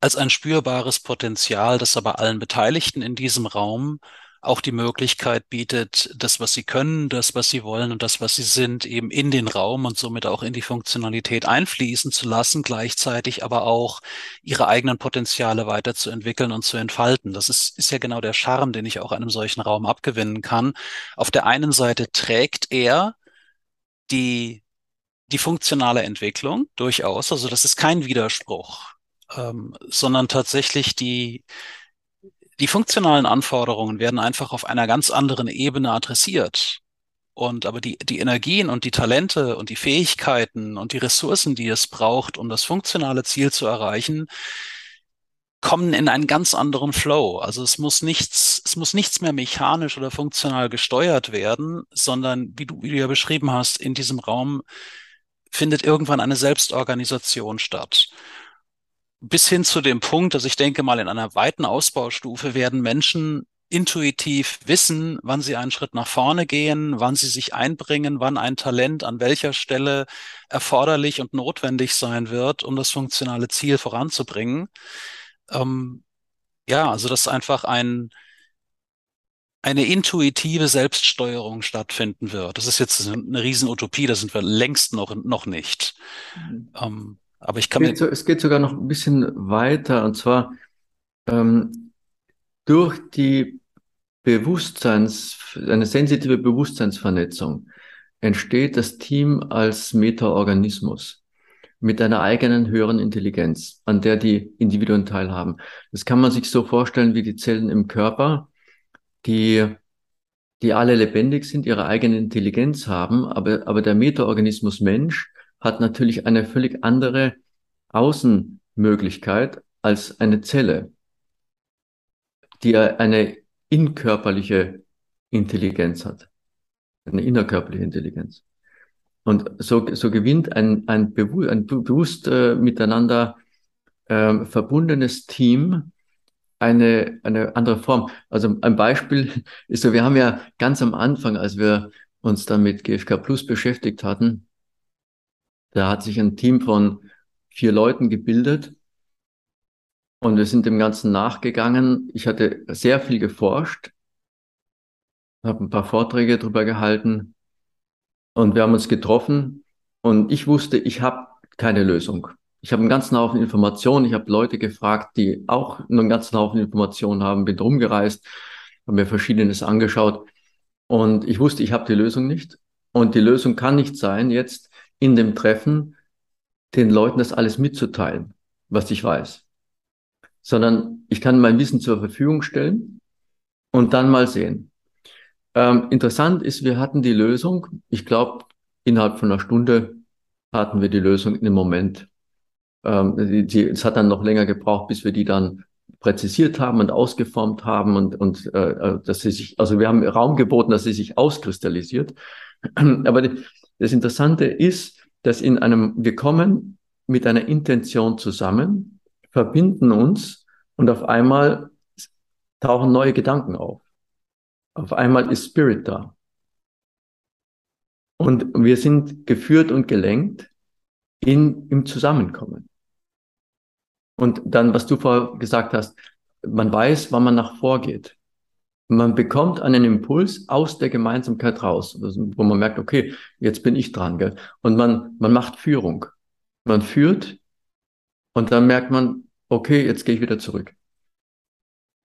als ein spürbares Potenzial, das aber allen Beteiligten in diesem Raum auch die Möglichkeit bietet, das, was sie können, das, was sie wollen und das, was sie sind, eben in den Raum und somit auch in die Funktionalität einfließen zu lassen, gleichzeitig aber auch ihre eigenen Potenziale weiterzuentwickeln und zu entfalten. Das ist, ist ja genau der Charme, den ich auch einem solchen Raum abgewinnen kann. Auf der einen Seite trägt er die, die funktionale Entwicklung durchaus, also das ist kein Widerspruch, ähm, sondern tatsächlich die, die funktionalen Anforderungen werden einfach auf einer ganz anderen Ebene adressiert. Und aber die, die Energien und die Talente und die Fähigkeiten und die Ressourcen, die es braucht, um das funktionale Ziel zu erreichen, kommen in einen ganz anderen Flow. Also es muss nichts, es muss nichts mehr mechanisch oder funktional gesteuert werden, sondern wie du, wie du ja beschrieben hast, in diesem Raum findet irgendwann eine Selbstorganisation statt. Bis hin zu dem Punkt, dass ich denke mal, in einer weiten Ausbaustufe werden Menschen intuitiv wissen, wann sie einen Schritt nach vorne gehen, wann sie sich einbringen, wann ein Talent an welcher Stelle erforderlich und notwendig sein wird, um das funktionale Ziel voranzubringen. Ähm, ja, also dass einfach ein, eine intuitive Selbststeuerung stattfinden wird. Das ist jetzt eine Riesenutopie, da sind wir längst noch, noch nicht. Mhm. Ähm, aber ich kann es geht, so, es geht sogar noch ein bisschen weiter und zwar ähm, durch die Bewusstseins, eine sensitive Bewusstseinsvernetzung entsteht das Team als Metaorganismus mit einer eigenen höheren Intelligenz, an der die Individuen teilhaben. Das kann man sich so vorstellen wie die Zellen im Körper, die, die alle lebendig sind, ihre eigene Intelligenz haben, aber, aber der Metaorganismus Mensch hat natürlich eine völlig andere Außenmöglichkeit als eine Zelle, die eine inkörperliche Intelligenz hat, eine innerkörperliche Intelligenz. Und so, so gewinnt ein, ein, bewu ein bewusst äh, miteinander äh, verbundenes Team eine, eine andere Form. Also ein Beispiel [LAUGHS] ist so, wir haben ja ganz am Anfang, als wir uns dann mit GFK Plus beschäftigt hatten, da hat sich ein Team von vier Leuten gebildet und wir sind dem Ganzen nachgegangen. Ich hatte sehr viel geforscht, habe ein paar Vorträge darüber gehalten und wir haben uns getroffen und ich wusste, ich habe keine Lösung. Ich habe einen ganzen Haufen Informationen. Ich habe Leute gefragt, die auch einen ganzen Haufen Informationen haben, bin rumgereist, habe mir Verschiedenes angeschaut und ich wusste, ich habe die Lösung nicht. Und die Lösung kann nicht sein, jetzt in dem Treffen den Leuten das alles mitzuteilen, was ich weiß, sondern ich kann mein Wissen zur Verfügung stellen und dann mal sehen. Ähm, interessant ist, wir hatten die Lösung. Ich glaube, innerhalb von einer Stunde hatten wir die Lösung in dem Moment. Ähm, die, die, es hat dann noch länger gebraucht, bis wir die dann präzisiert haben und ausgeformt haben und, und äh, äh dass sie sich, also wir haben Raum geboten, dass sie sich auskristallisiert. [CLEARS THROAT] Aber das Interessante ist, dass in einem, wir kommen mit einer Intention zusammen, verbinden uns und auf einmal tauchen neue Gedanken auf. Auf einmal ist Spirit da. Und wir sind geführt und gelenkt in, im Zusammenkommen. Und dann, was du vorher gesagt hast, man weiß, wann man nach vorgeht. Man bekommt einen Impuls aus der Gemeinsamkeit raus, wo man merkt, okay, jetzt bin ich dran. Gell? Und man, man macht Führung. Man führt und dann merkt man, okay, jetzt gehe ich wieder zurück.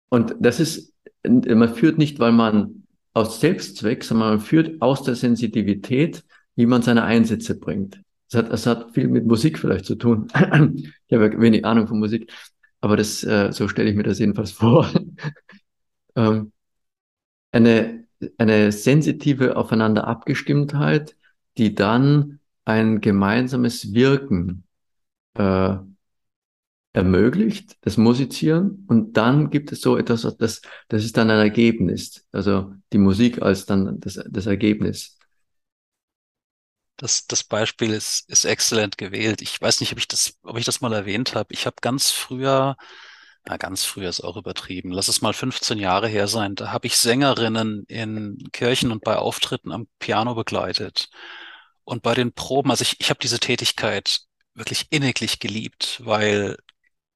Und das ist man führt nicht, weil man aus Selbstzweck, sondern man führt aus der Sensitivität, wie man seine Einsätze bringt. Das hat, das hat viel mit Musik vielleicht zu tun. ich habe wenig Ahnung von Musik, aber das, äh, so stelle ich mir das jedenfalls [LAUGHS] vor. ähm, eine, eine sensitive aufeinander Abgestimmtheit, die dann ein gemeinsames Wirken äh, ermöglicht, das Musizieren. Und dann gibt es so etwas, das, das ist dann ein Ergebnis. Also die Musik als dann das, das Ergebnis. Das, das Beispiel ist, ist exzellent gewählt. Ich weiß nicht, ob ich das, ob ich das mal erwähnt habe. Ich habe ganz früher, na, ganz früher ist auch übertrieben, lass es mal 15 Jahre her sein, da habe ich Sängerinnen in Kirchen und bei Auftritten am Piano begleitet. Und bei den Proben, also ich, ich habe diese Tätigkeit wirklich inniglich geliebt, weil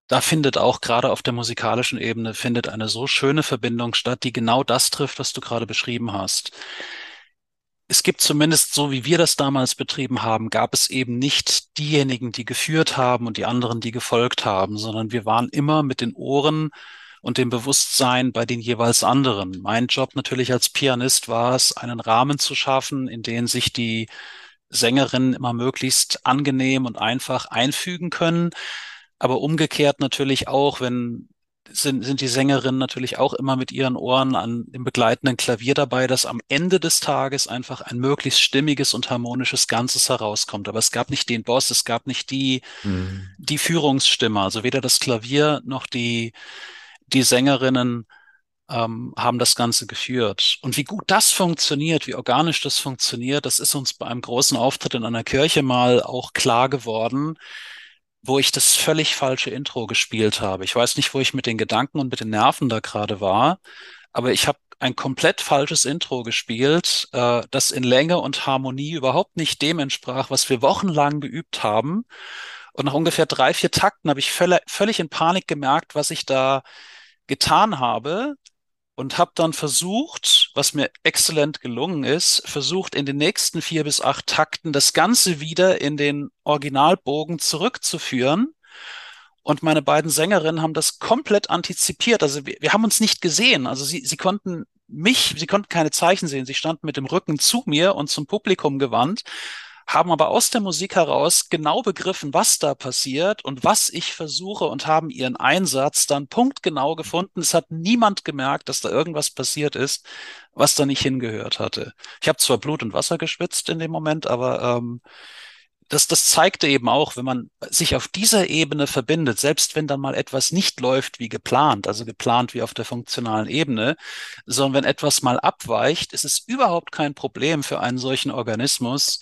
da findet auch gerade auf der musikalischen Ebene findet eine so schöne Verbindung statt, die genau das trifft, was du gerade beschrieben hast. Es gibt zumindest so, wie wir das damals betrieben haben, gab es eben nicht diejenigen, die geführt haben und die anderen, die gefolgt haben, sondern wir waren immer mit den Ohren und dem Bewusstsein bei den jeweils anderen. Mein Job natürlich als Pianist war es, einen Rahmen zu schaffen, in den sich die Sängerinnen immer möglichst angenehm und einfach einfügen können aber umgekehrt natürlich auch, wenn sind, sind die Sängerinnen natürlich auch immer mit ihren Ohren an dem begleitenden Klavier dabei, dass am Ende des Tages einfach ein möglichst stimmiges und harmonisches Ganzes herauskommt. Aber es gab nicht den Boss, es gab nicht die, mhm. die Führungsstimme, also weder das Klavier noch die, die Sängerinnen ähm, haben das Ganze geführt. Und wie gut das funktioniert, wie organisch das funktioniert, das ist uns bei einem großen Auftritt in einer Kirche mal auch klar geworden wo ich das völlig falsche Intro gespielt habe. Ich weiß nicht, wo ich mit den Gedanken und mit den Nerven da gerade war, aber ich habe ein komplett falsches Intro gespielt, äh, das in Länge und Harmonie überhaupt nicht dem entsprach, was wir wochenlang geübt haben. Und nach ungefähr drei, vier Takten habe ich völlig, völlig in Panik gemerkt, was ich da getan habe und habe dann versucht, was mir exzellent gelungen ist, versucht in den nächsten vier bis acht Takten das Ganze wieder in den Originalbogen zurückzuführen. Und meine beiden Sängerinnen haben das komplett antizipiert. Also wir, wir haben uns nicht gesehen. Also sie, sie konnten mich, sie konnten keine Zeichen sehen. Sie standen mit dem Rücken zu mir und zum Publikum gewandt haben aber aus der Musik heraus genau begriffen, was da passiert und was ich versuche und haben ihren Einsatz dann punktgenau gefunden. Es hat niemand gemerkt, dass da irgendwas passiert ist, was da nicht hingehört hatte. Ich habe zwar Blut und Wasser geschwitzt in dem Moment, aber ähm, das, das zeigte eben auch, wenn man sich auf dieser Ebene verbindet, selbst wenn dann mal etwas nicht läuft wie geplant, also geplant wie auf der funktionalen Ebene, sondern wenn etwas mal abweicht, ist es überhaupt kein Problem für einen solchen Organismus,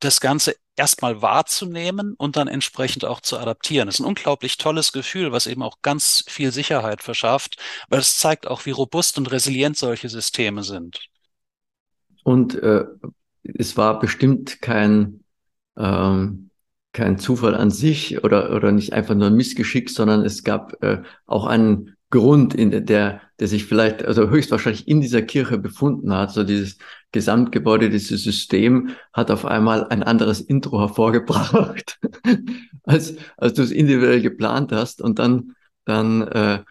das Ganze erstmal wahrzunehmen und dann entsprechend auch zu adaptieren. Das ist ein unglaublich tolles Gefühl, was eben auch ganz viel Sicherheit verschafft, weil es zeigt auch, wie robust und resilient solche Systeme sind. Und äh, es war bestimmt kein, ähm, kein Zufall an sich oder, oder nicht einfach nur ein Missgeschick, sondern es gab äh, auch einen Grund, in der, der sich vielleicht, also höchstwahrscheinlich in dieser Kirche befunden hat. So dieses Gesamtgebäude, dieses System hat auf einmal ein anderes Intro hervorgebracht, [LAUGHS] als, als du es individuell geplant hast. Und dann, dann äh,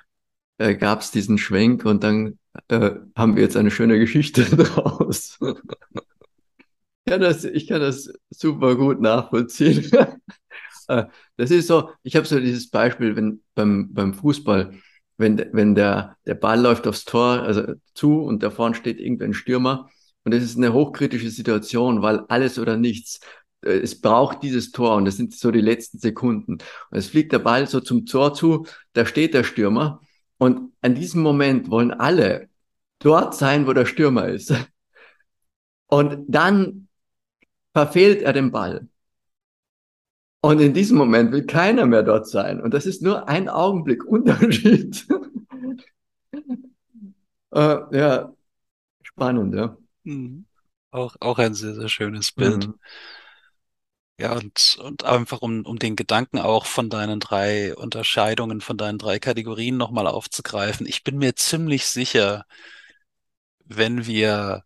äh, gab es diesen Schwenk und dann äh, haben wir jetzt eine schöne Geschichte [LAUGHS] draus. ich, kann das, ich kann das super gut nachvollziehen. [LAUGHS] Äh, das ist so, ich habe so dieses Beispiel, wenn beim, beim Fußball, wenn, wenn der, der Ball läuft aufs Tor also zu und da vorne steht irgendein Stürmer und es ist eine hochkritische Situation, weil alles oder nichts. Äh, es braucht dieses Tor und das sind so die letzten Sekunden. Und es fliegt der Ball so zum Tor zu, da steht der Stürmer und an diesem Moment wollen alle dort sein, wo der Stürmer ist. Und dann verfehlt er den Ball. Und in diesem Moment will keiner mehr dort sein. Und das ist nur ein Augenblick Unterschied. [LAUGHS] äh, ja, spannend, ja. Mhm. Auch, auch ein sehr, sehr schönes Bild. Mhm. Ja, und, und einfach um, um den Gedanken auch von deinen drei Unterscheidungen, von deinen drei Kategorien nochmal aufzugreifen. Ich bin mir ziemlich sicher, wenn wir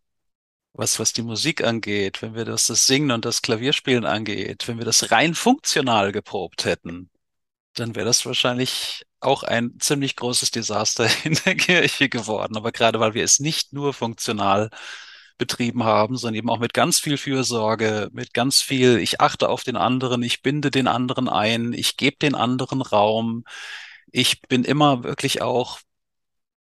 was, was die Musik angeht, wenn wir das, das Singen und das Klavierspielen angeht, wenn wir das rein funktional geprobt hätten, dann wäre das wahrscheinlich auch ein ziemlich großes Desaster [LAUGHS] in der Kirche geworden. Aber gerade weil wir es nicht nur funktional betrieben haben, sondern eben auch mit ganz viel Fürsorge, mit ganz viel, ich achte auf den anderen, ich binde den anderen ein, ich gebe den anderen Raum. Ich bin immer wirklich auch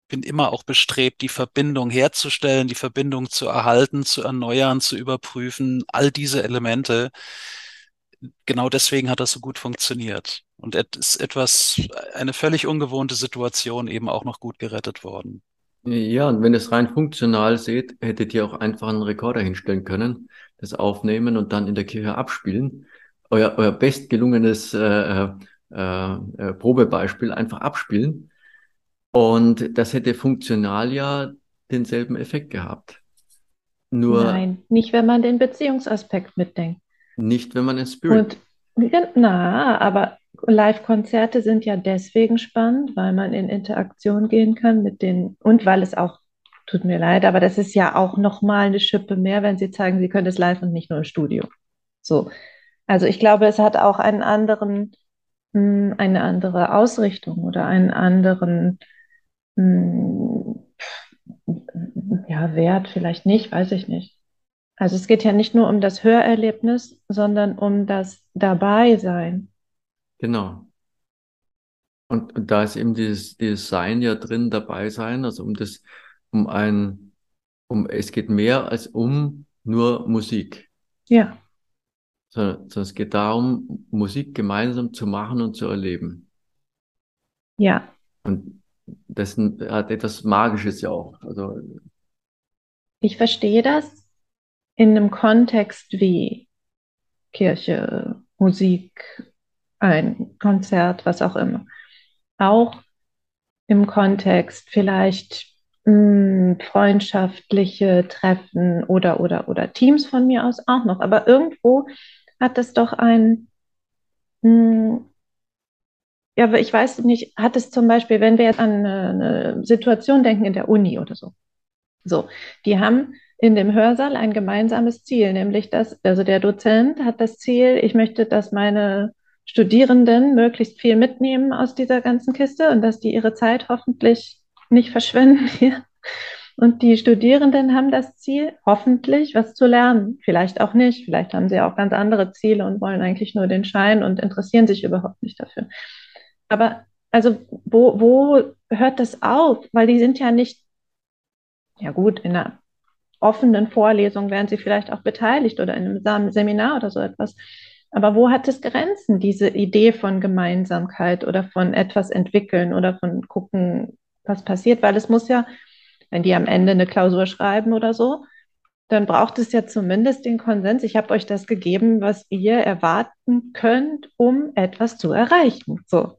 bin immer auch bestrebt, die Verbindung herzustellen, die Verbindung zu erhalten, zu erneuern, zu überprüfen, all diese Elemente. Genau deswegen hat das so gut funktioniert. Und es ist etwas, eine völlig ungewohnte Situation eben auch noch gut gerettet worden. Ja, und wenn ihr es rein funktional seht, hättet ihr auch einfach einen Rekorder hinstellen können, das aufnehmen und dann in der Kirche abspielen. Euer, euer bestgelungenes äh, äh, äh, Probebeispiel einfach abspielen und das hätte funktional ja denselben Effekt gehabt. Nur Nein, nicht wenn man den Beziehungsaspekt mitdenkt. Nicht, wenn man den Spirit. Und, na, aber Live-Konzerte sind ja deswegen spannend, weil man in Interaktion gehen kann mit den und weil es auch, tut mir leid, aber das ist ja auch nochmal eine Schippe mehr, wenn Sie zeigen, Sie können es live und nicht nur im Studio. So. Also ich glaube, es hat auch einen anderen, hm, eine andere Ausrichtung oder einen anderen hm, ja, Wert vielleicht nicht, weiß ich nicht. Also es geht ja nicht nur um das Hörerlebnis, sondern um das Dabeisein. Genau. Und, und da ist eben dieses, dieses Sein ja drin, dabei sein, also um das, um ein, um, es geht mehr als um nur Musik. Ja. Sondern, sondern es geht darum, Musik gemeinsam zu machen und zu erleben. Ja. Und das hat etwas Magisches ja auch. Also, ich verstehe das in einem Kontext wie Kirche, Musik, ein Konzert, was auch immer. Auch im Kontext vielleicht mh, hm, freundschaftliche Treffen oder, oder, oder Teams von mir aus auch noch. Aber irgendwo hat es doch ein, mh, hm, ja, ich weiß nicht, hat es zum Beispiel, wenn wir jetzt an eine, eine Situation denken in der Uni oder so. So, die haben in dem Hörsaal ein gemeinsames Ziel, nämlich dass, also der Dozent hat das Ziel, ich möchte, dass meine Studierenden möglichst viel mitnehmen aus dieser ganzen Kiste und dass die ihre Zeit hoffentlich nicht verschwenden [LAUGHS] hier. Und die Studierenden haben das Ziel, hoffentlich was zu lernen. Vielleicht auch nicht. Vielleicht haben sie auch ganz andere Ziele und wollen eigentlich nur den Schein und interessieren sich überhaupt nicht dafür. Aber also wo, wo hört das auf? Weil die sind ja nicht, ja gut, in einer offenen Vorlesung wären sie vielleicht auch beteiligt oder in einem Seminar oder so etwas. Aber wo hat es Grenzen, diese Idee von Gemeinsamkeit oder von etwas entwickeln oder von gucken, was passiert? Weil es muss ja, wenn die am Ende eine Klausur schreiben oder so, dann braucht es ja zumindest den Konsens. Ich habe euch das gegeben, was ihr erwarten könnt, um etwas zu erreichen. So.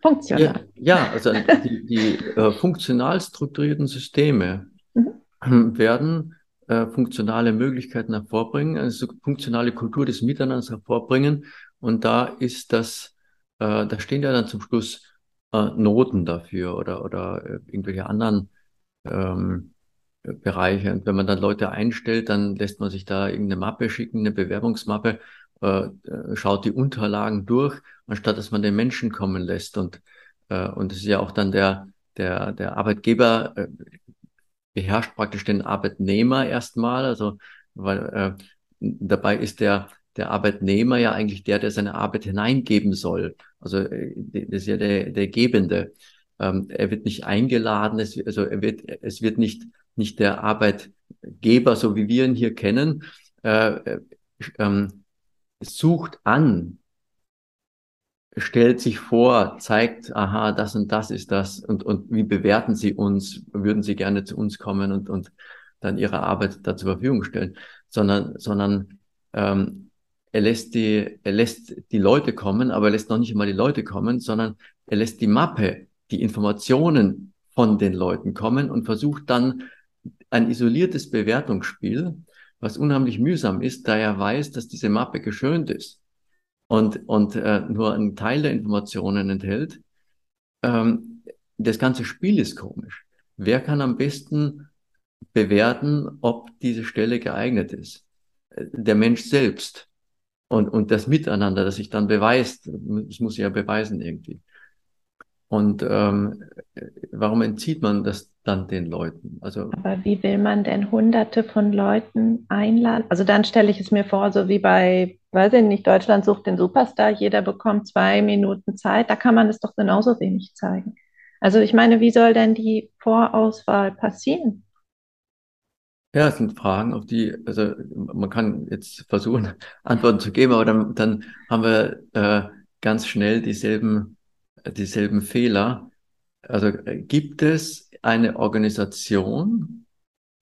Funktional. Ja, ja also die, die äh, funktional strukturierten Systeme mhm. werden äh, funktionale Möglichkeiten hervorbringen, also funktionale Kultur des Miteinanders hervorbringen. Und da ist das, äh, da stehen ja dann zum Schluss äh, Noten dafür oder, oder äh, irgendwelche anderen ähm, Bereiche. Und wenn man dann Leute einstellt, dann lässt man sich da irgendeine Mappe schicken, eine Bewerbungsmappe, äh, schaut die Unterlagen durch, anstatt dass man den Menschen kommen lässt. Und, äh, und es ist ja auch dann der, der, der Arbeitgeber äh, beherrscht praktisch den Arbeitnehmer erstmal, also weil äh, dabei ist der der Arbeitnehmer ja eigentlich der, der seine Arbeit hineingeben soll. Also äh, das ist ja der, der Gebende. Ähm, er wird nicht eingeladen, es, also er wird, es wird nicht, nicht der Arbeitgeber, so wie wir ihn hier kennen, äh, äh, ähm, sucht an, stellt sich vor, zeigt, aha, das und das ist das. Und, und wie bewerten Sie uns, würden Sie gerne zu uns kommen und, und dann Ihre Arbeit da zur Verfügung stellen, sondern, sondern ähm, er lässt die, er lässt die Leute kommen, aber er lässt noch nicht einmal die Leute kommen, sondern er lässt die Mappe, die Informationen von den Leuten kommen und versucht dann ein isoliertes Bewertungsspiel, was unheimlich mühsam ist, da er weiß, dass diese Mappe geschönt ist und, und äh, nur einen Teil der Informationen enthält. Ähm, das ganze Spiel ist komisch. Wer kann am besten bewerten, ob diese Stelle geeignet ist? Der Mensch selbst. Und, und das Miteinander, das sich dann beweist. Das muss ich ja beweisen irgendwie. Und ähm, warum entzieht man das dann den Leuten? Also, Aber wie will man denn hunderte von Leuten einladen? Also dann stelle ich es mir vor, so wie bei, weiß ich nicht, Deutschland sucht den Superstar, jeder bekommt zwei Minuten Zeit, da kann man es doch genauso wenig zeigen. Also ich meine, wie soll denn die Vorauswahl passieren? Ja, es sind Fragen, auf die, also man kann jetzt versuchen, [LAUGHS] Antworten zu geben, aber dann, dann haben wir äh, ganz schnell dieselben dieselben Fehler. Also äh, gibt es eine Organisation,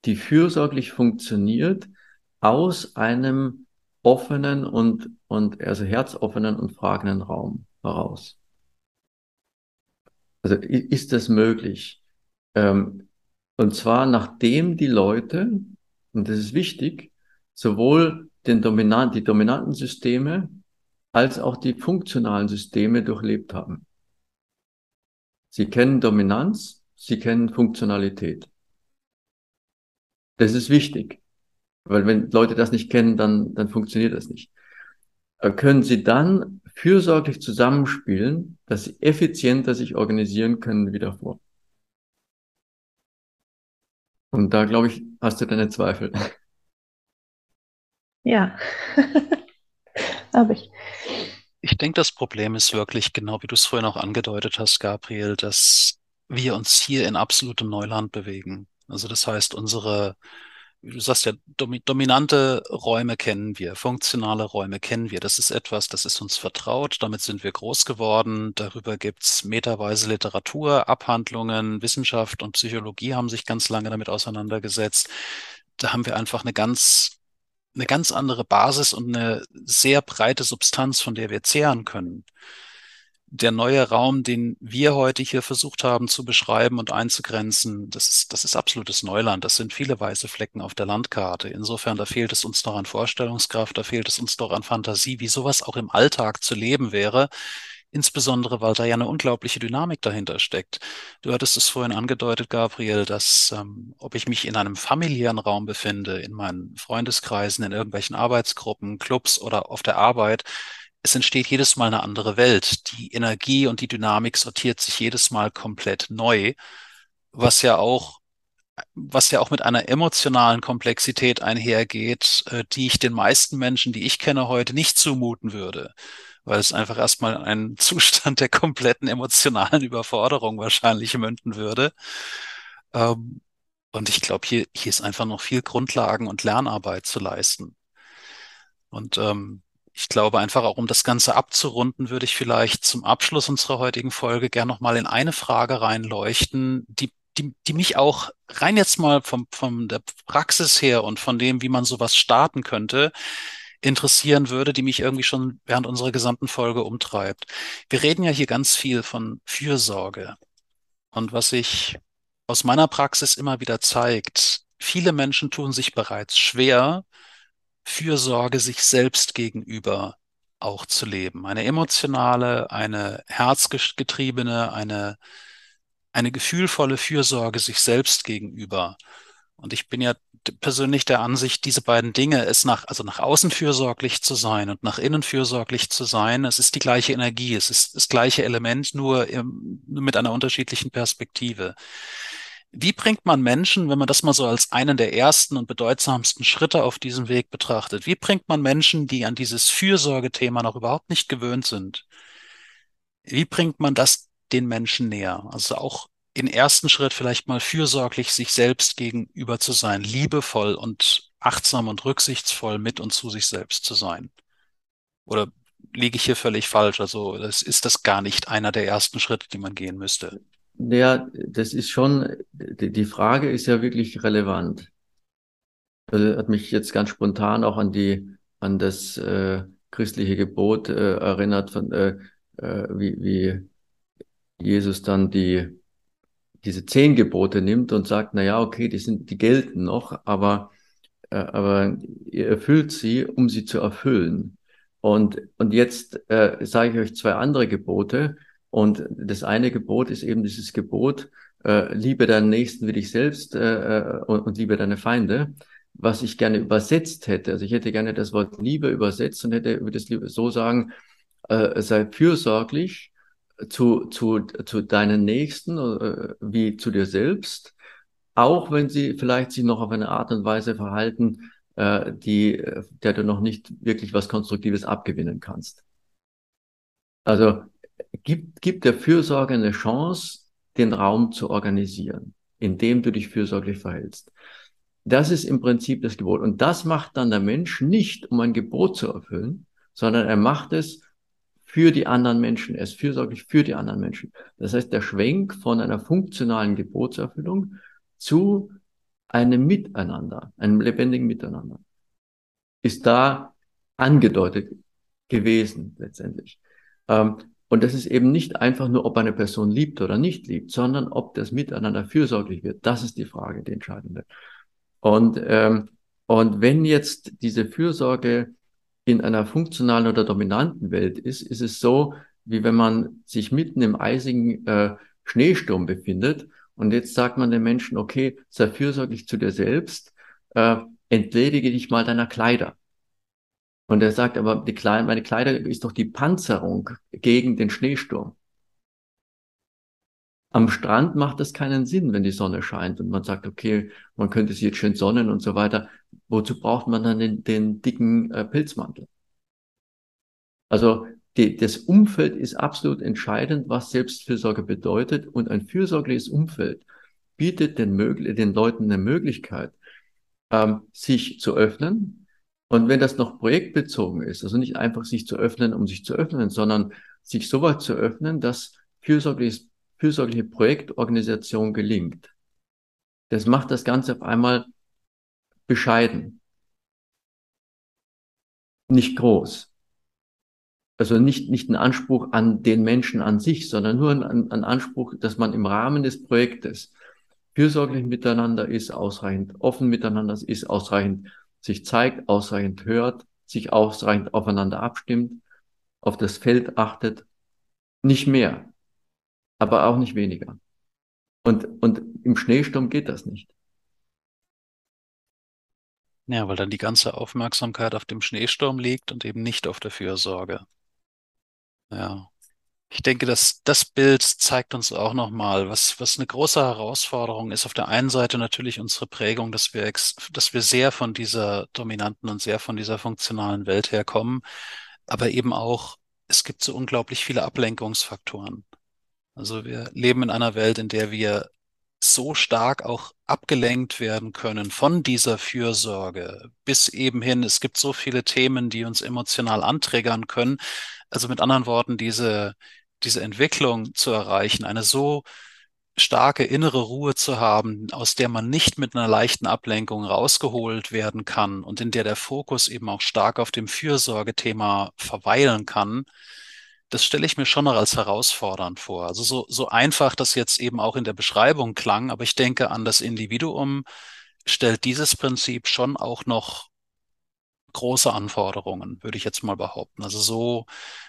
die fürsorglich funktioniert aus einem offenen und, und also herzoffenen und fragenden Raum heraus? Also ist das möglich? Ähm, und zwar nachdem die Leute, und das ist wichtig, sowohl den dominant, die dominanten Systeme als auch die funktionalen Systeme durchlebt haben. Sie kennen Dominanz, Sie kennen Funktionalität. Das ist wichtig, weil wenn Leute das nicht kennen, dann, dann funktioniert das nicht. Äh, können Sie dann fürsorglich zusammenspielen, dass Sie effizienter sich organisieren können wie davor? Und da, glaube ich, hast du deine Zweifel. Ja, [LAUGHS] habe ich. Ich denke, das Problem ist wirklich, genau wie du es vorhin auch angedeutet hast, Gabriel, dass wir uns hier in absolutem Neuland bewegen. Also das heißt, unsere, du sagst ja, dominante Räume kennen wir, funktionale Räume kennen wir. Das ist etwas, das ist uns vertraut, damit sind wir groß geworden. Darüber gibt's meterweise Literatur, Abhandlungen, Wissenschaft und Psychologie haben sich ganz lange damit auseinandergesetzt. Da haben wir einfach eine ganz eine ganz andere Basis und eine sehr breite Substanz, von der wir zehren können. Der neue Raum, den wir heute hier versucht haben zu beschreiben und einzugrenzen, das ist, das ist absolutes Neuland. Das sind viele weiße Flecken auf der Landkarte. Insofern, da fehlt es uns noch an Vorstellungskraft, da fehlt es uns noch an Fantasie, wie sowas auch im Alltag zu leben wäre insbesondere weil da ja eine unglaubliche Dynamik dahinter steckt. Du hattest es vorhin angedeutet, Gabriel, dass ähm, ob ich mich in einem familiären Raum befinde, in meinen Freundeskreisen, in irgendwelchen Arbeitsgruppen, Clubs oder auf der Arbeit, es entsteht jedes Mal eine andere Welt. Die Energie und die Dynamik sortiert sich jedes Mal komplett neu, was ja auch was ja auch mit einer emotionalen Komplexität einhergeht, äh, die ich den meisten Menschen, die ich kenne, heute nicht zumuten würde weil es einfach erstmal einen [LAUGHS] Zustand der kompletten emotionalen Überforderung wahrscheinlich münden würde. Ähm, und ich glaube, hier, hier ist einfach noch viel Grundlagen und Lernarbeit zu leisten. Und ähm, ich glaube einfach auch, um das Ganze abzurunden, würde ich vielleicht zum Abschluss unserer heutigen Folge gern nochmal in eine Frage reinleuchten, die, die, die mich auch rein jetzt mal vom, von der Praxis her und von dem, wie man sowas starten könnte, interessieren würde, die mich irgendwie schon während unserer gesamten Folge umtreibt. Wir reden ja hier ganz viel von Fürsorge. Und was sich aus meiner Praxis immer wieder zeigt, viele Menschen tun sich bereits schwer, Fürsorge sich selbst gegenüber auch zu leben. Eine emotionale, eine herzgetriebene, eine, eine gefühlvolle Fürsorge sich selbst gegenüber. Und ich bin ja persönlich der Ansicht, diese beiden Dinge, es nach, also nach außen fürsorglich zu sein und nach innen fürsorglich zu sein, es ist die gleiche Energie, es ist das gleiche Element, nur, im, mit einer unterschiedlichen Perspektive. Wie bringt man Menschen, wenn man das mal so als einen der ersten und bedeutsamsten Schritte auf diesem Weg betrachtet, wie bringt man Menschen, die an dieses Fürsorgethema noch überhaupt nicht gewöhnt sind, wie bringt man das den Menschen näher? Also auch im ersten Schritt vielleicht mal fürsorglich sich selbst gegenüber zu sein, liebevoll und achtsam und rücksichtsvoll mit und zu sich selbst zu sein. Oder liege ich hier völlig falsch? Also das ist das gar nicht einer der ersten Schritte, die man gehen müsste. Ja, das ist schon, die Frage ist ja wirklich relevant. Das hat mich jetzt ganz spontan auch an die, an das äh, christliche Gebot äh, erinnert, von, äh, äh, wie, wie Jesus dann die diese zehn Gebote nimmt und sagt, na ja, okay, die sind, die gelten noch, aber, äh, aber ihr erfüllt sie, um sie zu erfüllen. Und, und jetzt äh, sage ich euch zwei andere Gebote. Und das eine Gebot ist eben dieses Gebot, äh, liebe deinen Nächsten wie dich selbst äh, äh und, und liebe deine Feinde, was ich gerne übersetzt hätte. Also ich hätte gerne das Wort Liebe übersetzt und hätte würde es so sagen, äh, sei fürsorglich zu, zu, zu deinen Nächsten äh, wie zu dir selbst, auch wenn sie vielleicht sich noch auf eine Art und Weise verhalten, äh, die, der du noch nicht wirklich was Konstruktives abgewinnen kannst. Also gib, gib der Fürsorge eine Chance, den Raum zu organisieren, indem du dich fürsorglich verhältst. Das ist im Prinzip das Gebot. Und das macht dann der Mensch nicht, um ein Gebot zu erfüllen, sondern er macht es, für die anderen Menschen. Er ist fürsorglich für die anderen Menschen. Das heißt, der Schwenk von einer funktionalen Gebotserfüllung zu einem Miteinander, einem lebendigen Miteinander, ist da angedeutet gewesen letztendlich. Ähm, und das ist eben nicht einfach nur, ob eine Person liebt oder nicht liebt, sondern ob das Miteinander fürsorglich wird. Das ist die Frage, die entscheidende. Und, ähm, und wenn jetzt diese Fürsorge in einer funktionalen oder dominanten Welt ist, ist es so, wie wenn man sich mitten im eisigen äh, Schneesturm befindet und jetzt sagt man den Menschen, okay, sei fürsorglich zu dir selbst, äh, entledige dich mal deiner Kleider. Und er sagt aber, die Kleider, meine Kleider ist doch die Panzerung gegen den Schneesturm. Am Strand macht das keinen Sinn, wenn die Sonne scheint und man sagt, okay, man könnte sich jetzt schön sonnen und so weiter. Wozu braucht man dann den, den dicken äh, Pilzmantel? Also die, das Umfeld ist absolut entscheidend, was Selbstfürsorge bedeutet. Und ein fürsorgliches Umfeld bietet den, den Leuten eine Möglichkeit, ähm, sich zu öffnen. Und wenn das noch projektbezogen ist, also nicht einfach sich zu öffnen, um sich zu öffnen, sondern sich so weit zu öffnen, dass fürsorgliches, fürsorgliche Projektorganisation gelingt. Das macht das Ganze auf einmal bescheiden. Nicht groß. Also nicht, nicht ein Anspruch an den Menschen an sich, sondern nur ein, ein Anspruch, dass man im Rahmen des Projektes fürsorglich miteinander ist, ausreichend offen miteinander ist, ausreichend sich zeigt, ausreichend hört, sich ausreichend aufeinander abstimmt, auf das Feld achtet. Nicht mehr, aber auch nicht weniger. Und, und im Schneesturm geht das nicht. Ja, weil dann die ganze Aufmerksamkeit auf dem Schneesturm liegt und eben nicht auf der Fürsorge. Ja. Ich denke, dass das Bild zeigt uns auch nochmal, was, was eine große Herausforderung ist. Auf der einen Seite natürlich unsere Prägung, dass wir, ex, dass wir sehr von dieser dominanten und sehr von dieser funktionalen Welt herkommen, aber eben auch, es gibt so unglaublich viele Ablenkungsfaktoren. Also wir leben in einer Welt, in der wir so stark auch abgelenkt werden können von dieser Fürsorge bis eben hin, es gibt so viele Themen, die uns emotional anträgern können. Also mit anderen Worten, diese, diese Entwicklung zu erreichen, eine so starke innere Ruhe zu haben, aus der man nicht mit einer leichten Ablenkung rausgeholt werden kann und in der der Fokus eben auch stark auf dem Fürsorgethema verweilen kann, das stelle ich mir schon noch als herausfordernd vor. Also so, so einfach das jetzt eben auch in der Beschreibung klang, aber ich denke an das Individuum stellt dieses Prinzip schon auch noch große Anforderungen, würde ich jetzt mal behaupten. Also so,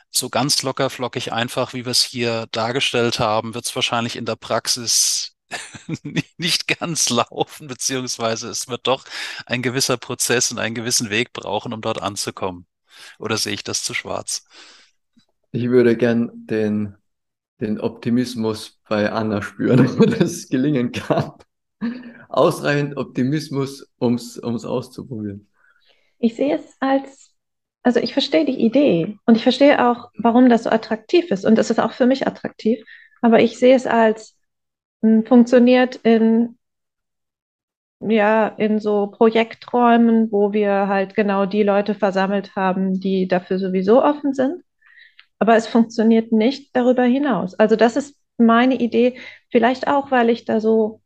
so ganz locker, flockig einfach, wie wir es hier dargestellt haben, wird es wahrscheinlich in der Praxis [LAUGHS] nicht ganz laufen, beziehungsweise es wird doch ein gewisser Prozess und einen gewissen Weg brauchen, um dort anzukommen. Oder sehe ich das zu schwarz? Ich würde gern den, den Optimismus bei Anna spüren, [LAUGHS] ob das gelingen kann. Ausreichend Optimismus, um es auszuprobieren. Ich sehe es als, also ich verstehe die Idee und ich verstehe auch, warum das so attraktiv ist. Und es ist auch für mich attraktiv. Aber ich sehe es als hm, funktioniert in ja, in so Projekträumen, wo wir halt genau die Leute versammelt haben, die dafür sowieso offen sind aber es funktioniert nicht darüber hinaus. Also das ist meine Idee, vielleicht auch, weil ich da so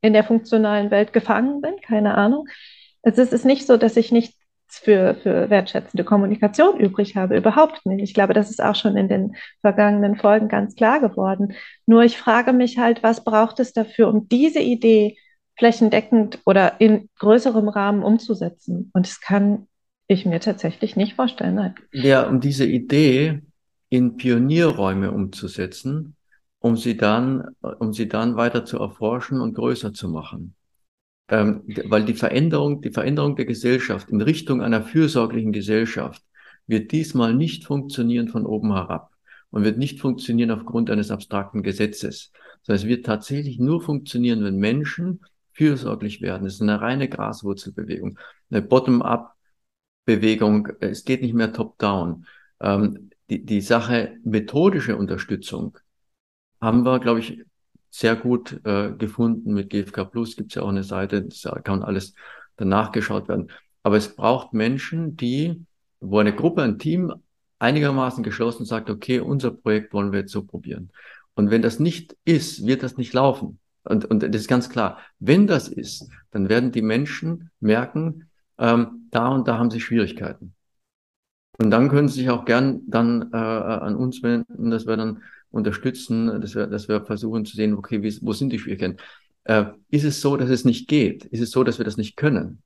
in der funktionalen Welt gefangen bin, keine Ahnung. Es ist nicht so, dass ich nichts für, für wertschätzende Kommunikation übrig habe, überhaupt nicht. Ich glaube, das ist auch schon in den vergangenen Folgen ganz klar geworden. Nur ich frage mich halt, was braucht es dafür, um diese Idee flächendeckend oder in größerem Rahmen umzusetzen? Und das kann ich mir tatsächlich nicht vorstellen. Nein. Ja, um diese Idee in Pionierräume umzusetzen, um sie dann, um sie dann weiter zu erforschen und größer zu machen. Ähm, weil die Veränderung, die Veränderung der Gesellschaft in Richtung einer fürsorglichen Gesellschaft wird diesmal nicht funktionieren von oben herab und wird nicht funktionieren aufgrund eines abstrakten Gesetzes, sondern es wird tatsächlich nur funktionieren, wenn Menschen fürsorglich werden. Es ist eine reine Graswurzelbewegung, eine Bottom-up-Bewegung. Es geht nicht mehr top-down. Ähm, die, die Sache methodische Unterstützung haben wir, glaube ich, sehr gut äh, gefunden. Mit GFK Plus gibt es ja auch eine Seite, das kann alles danach geschaut werden. Aber es braucht Menschen, die, wo eine Gruppe, ein Team einigermaßen geschlossen sagt, okay, unser Projekt wollen wir jetzt so probieren. Und wenn das nicht ist, wird das nicht laufen. Und, und das ist ganz klar, wenn das ist, dann werden die Menschen merken, ähm, da und da haben sie Schwierigkeiten. Und dann können Sie sich auch gern dann äh, an uns wenden, dass wir dann unterstützen, dass wir, dass wir versuchen zu sehen, okay, wie, wo sind die Schwierigkeiten? Äh, ist es so, dass es nicht geht? Ist es so, dass wir das nicht können?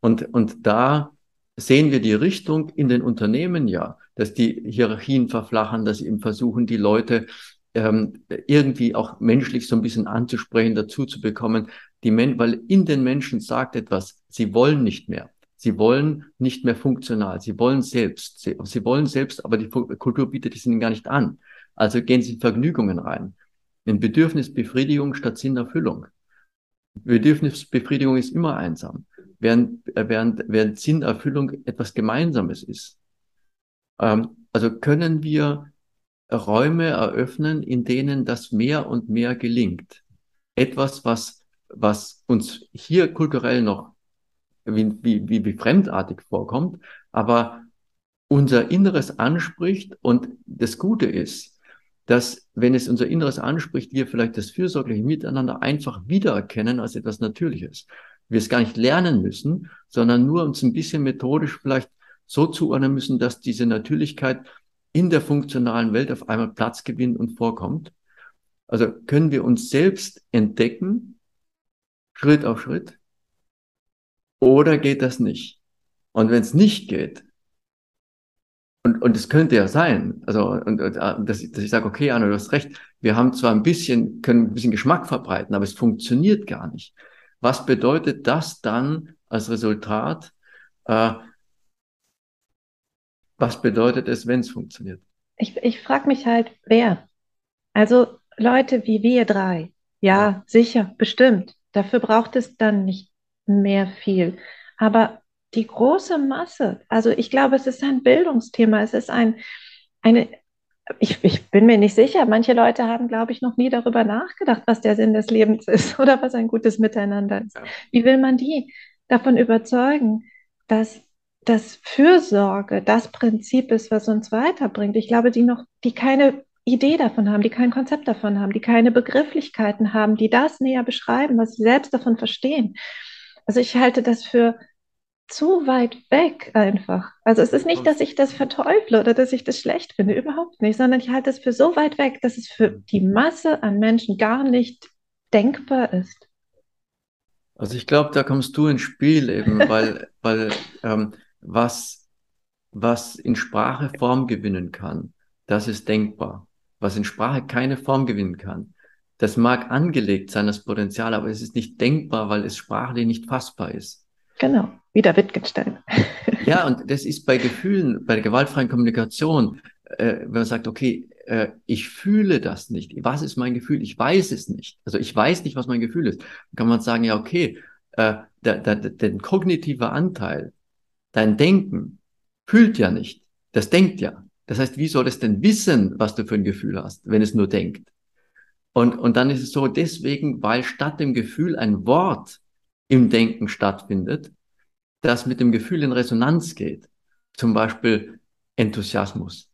Und, und da sehen wir die Richtung in den Unternehmen ja, dass die Hierarchien verflachen, dass sie eben versuchen, die Leute ähm, irgendwie auch menschlich so ein bisschen anzusprechen, dazu zu bekommen. Die Men weil in den Menschen sagt etwas, sie wollen nicht mehr. Sie wollen nicht mehr funktional. Sie wollen selbst. Sie, sie wollen selbst, aber die Kultur bietet es ihnen gar nicht an. Also gehen sie in Vergnügungen rein. In Bedürfnisbefriedigung statt Sinnerfüllung. Bedürfnisbefriedigung ist immer einsam, während, während, während Sinnerfüllung etwas Gemeinsames ist. Ähm, Also können wir Räume eröffnen, in denen das mehr und mehr gelingt. Etwas, was, was uns hier kulturell noch wie, wie, wie, wie fremdartig vorkommt, aber unser Inneres anspricht und das Gute ist, dass wenn es unser Inneres anspricht, wir vielleicht das fürsorgliche Miteinander einfach wiedererkennen als etwas Natürliches. Wir es gar nicht lernen müssen, sondern nur uns ein bisschen methodisch vielleicht so zuordnen müssen, dass diese Natürlichkeit in der funktionalen Welt auf einmal Platz gewinnt und vorkommt. Also können wir uns selbst entdecken, Schritt auf Schritt, oder geht das nicht? Und wenn es nicht geht, und, und es könnte ja sein, also und, und, äh, dass, ich, dass ich sage, okay, Anna, du hast recht, wir haben zwar ein bisschen, können ein bisschen Geschmack verbreiten, aber es funktioniert gar nicht. Was bedeutet das dann als Resultat? Äh, was bedeutet es, wenn es funktioniert? Ich, ich frage mich halt, wer? Also Leute wie wir drei. Ja, ja, sicher, bestimmt. Dafür braucht es dann nicht mehr viel. Aber die große Masse, also ich glaube, es ist ein Bildungsthema, es ist ein, eine, ich, ich bin mir nicht sicher, manche Leute haben, glaube ich, noch nie darüber nachgedacht, was der Sinn des Lebens ist [LAUGHS] oder was ein gutes Miteinander ist. Wie will man die davon überzeugen, dass dass Fürsorge das Prinzip ist, was uns weiterbringt. Ich glaube, die noch, die keine Idee davon haben, die kein Konzept davon haben, die keine Begrifflichkeiten haben, die das näher beschreiben, was sie selbst davon verstehen. Also ich halte das für zu weit weg einfach. Also es ist nicht, dass ich das verteufle oder dass ich das schlecht finde, überhaupt nicht, sondern ich halte es für so weit weg, dass es für die Masse an Menschen gar nicht denkbar ist. Also ich glaube, da kommst du ins Spiel eben, [LAUGHS] weil, weil ähm, was, was in Sprache Form gewinnen kann, das ist denkbar. Was in Sprache keine Form gewinnen kann, das mag angelegt sein, das Potenzial, aber es ist nicht denkbar, weil es sprachlich nicht fassbar ist. Genau, wieder Wittgenstein. [LAUGHS] ja, und das ist bei Gefühlen, bei der gewaltfreien Kommunikation, äh, wenn man sagt, okay, äh, ich fühle das nicht. Was ist mein Gefühl? Ich weiß es nicht. Also ich weiß nicht, was mein Gefühl ist. Dann kann man sagen, ja, okay, äh, der, der, der kognitive Anteil, Dein Denken fühlt ja nicht. Das denkt ja. Das heißt, wie soll es denn wissen, was du für ein Gefühl hast, wenn es nur denkt? Und, und dann ist es so, deswegen, weil statt dem Gefühl ein Wort im Denken stattfindet, das mit dem Gefühl in Resonanz geht. Zum Beispiel Enthusiasmus,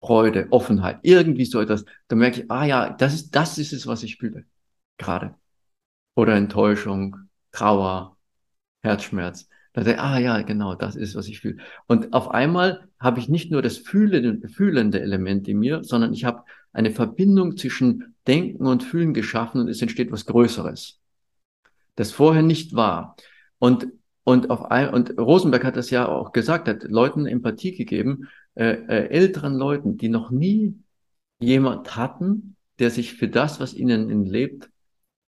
Freude, Offenheit, irgendwie so etwas. Da merke ich, ah ja, das ist, das ist es, was ich fühle. Gerade. Oder Enttäuschung, Trauer, Herzschmerz. Da dachte ich, ah ja, genau, das ist, was ich fühle. Und auf einmal habe ich nicht nur das fühlende, fühlende Element in mir, sondern ich habe eine Verbindung zwischen Denken und Fühlen geschaffen und es entsteht was Größeres, das vorher nicht war. Und und auf ein, und Rosenberg hat das ja auch gesagt, hat Leuten Empathie gegeben, äh, äh, älteren Leuten, die noch nie jemand hatten, der sich für das, was ihnen lebt,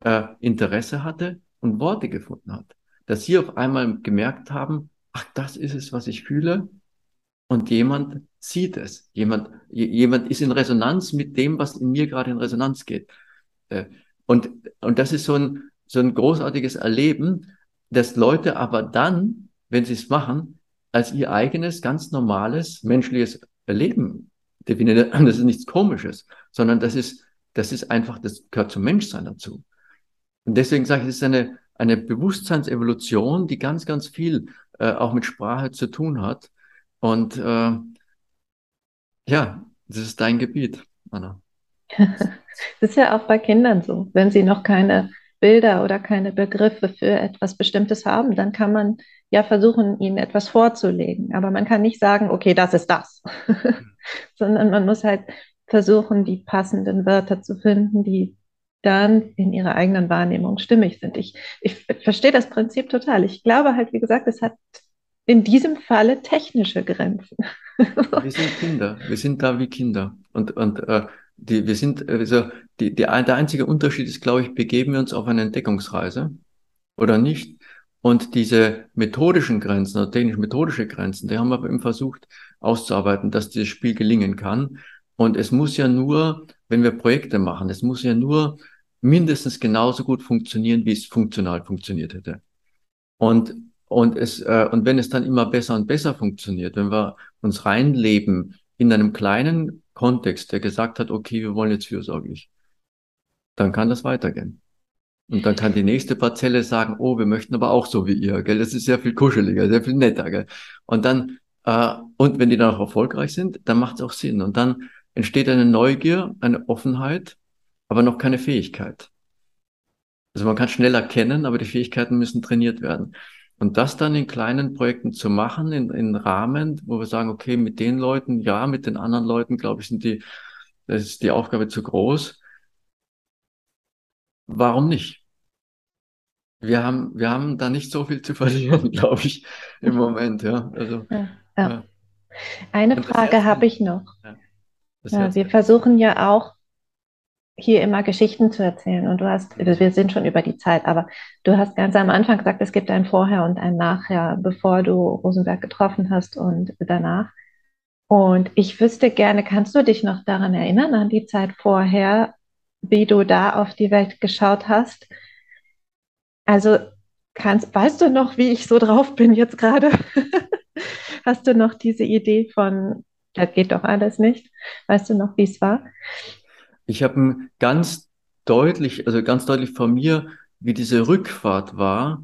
äh, Interesse hatte und Worte gefunden hat dass sie auf einmal gemerkt haben, ach, das ist es, was ich fühle. Und jemand sieht es. Jemand, jemand ist in Resonanz mit dem, was in mir gerade in Resonanz geht. Äh, und, und das ist so ein, so ein großartiges Erleben, dass Leute aber dann, wenn sie es machen, als ihr eigenes, ganz normales, menschliches Leben definieren. Das ist nichts Komisches, sondern das ist, das ist einfach, das gehört zum Menschsein dazu. Und deswegen sage ich, es ist eine, eine Bewusstseinsevolution, die ganz, ganz viel äh, auch mit Sprache zu tun hat. Und äh, ja, das ist dein Gebiet, Anna. [LAUGHS] Das ist ja auch bei Kindern so. Wenn sie noch keine Bilder oder keine Begriffe für etwas Bestimmtes haben, dann kann man ja versuchen, ihnen etwas vorzulegen. Aber man kann nicht sagen, okay, das ist das, [LAUGHS] sondern man muss halt versuchen, die passenden Wörter zu finden, die dann in ihrer eigenen Wahrnehmung stimmig sind. Ich, ich verstehe das Prinzip total. Ich glaube halt, wie gesagt, es hat in diesem Falle technische Grenzen. Wir sind Kinder, wir sind da wie Kinder. Und, und äh, die, wir sind, also die, die, der einzige Unterschied ist, glaube ich, begeben wir uns auf eine Entdeckungsreise oder nicht. Und diese methodischen Grenzen, oder technisch-methodische Grenzen, die haben wir eben versucht auszuarbeiten, dass dieses Spiel gelingen kann. Und es muss ja nur, wenn wir Projekte machen, es muss ja nur mindestens genauso gut funktionieren, wie es funktional funktioniert hätte. Und, und, es, äh, und wenn es dann immer besser und besser funktioniert, wenn wir uns reinleben in einem kleinen Kontext, der gesagt hat, okay, wir wollen jetzt fürsorglich, dann kann das weitergehen. Und dann kann die nächste Parzelle sagen, oh, wir möchten aber auch so wie ihr, gell? Das ist sehr viel kuscheliger, sehr viel netter, gell? Und dann, äh, und wenn die dann auch erfolgreich sind, dann macht es auch Sinn. Und dann entsteht eine Neugier, eine Offenheit, aber noch keine Fähigkeit. Also man kann schnell erkennen, aber die Fähigkeiten müssen trainiert werden. Und das dann in kleinen Projekten zu machen, in, in Rahmen, wo wir sagen, okay, mit den Leuten, ja, mit den anderen Leuten, glaube ich, sind die, das ist die Aufgabe zu groß. Warum nicht? Wir haben, wir haben da nicht so viel zu [LAUGHS] verlieren, glaube ich, im Moment, ja. Also, ja, ja. ja. Eine Frage habe ich noch. Ja, ja, wir versuchen ja auch hier immer Geschichten zu erzählen. Und du hast, wir sind schon über die Zeit, aber du hast ganz am Anfang gesagt, es gibt ein Vorher und ein Nachher, bevor du Rosenberg getroffen hast und danach. Und ich wüsste gerne, kannst du dich noch daran erinnern, an die Zeit vorher, wie du da auf die Welt geschaut hast? Also, kannst, weißt du noch, wie ich so drauf bin jetzt gerade? [LAUGHS] hast du noch diese Idee von, das geht doch alles nicht? Weißt du noch, wie es war? Ich habe ganz deutlich, also ganz deutlich von mir, wie diese Rückfahrt war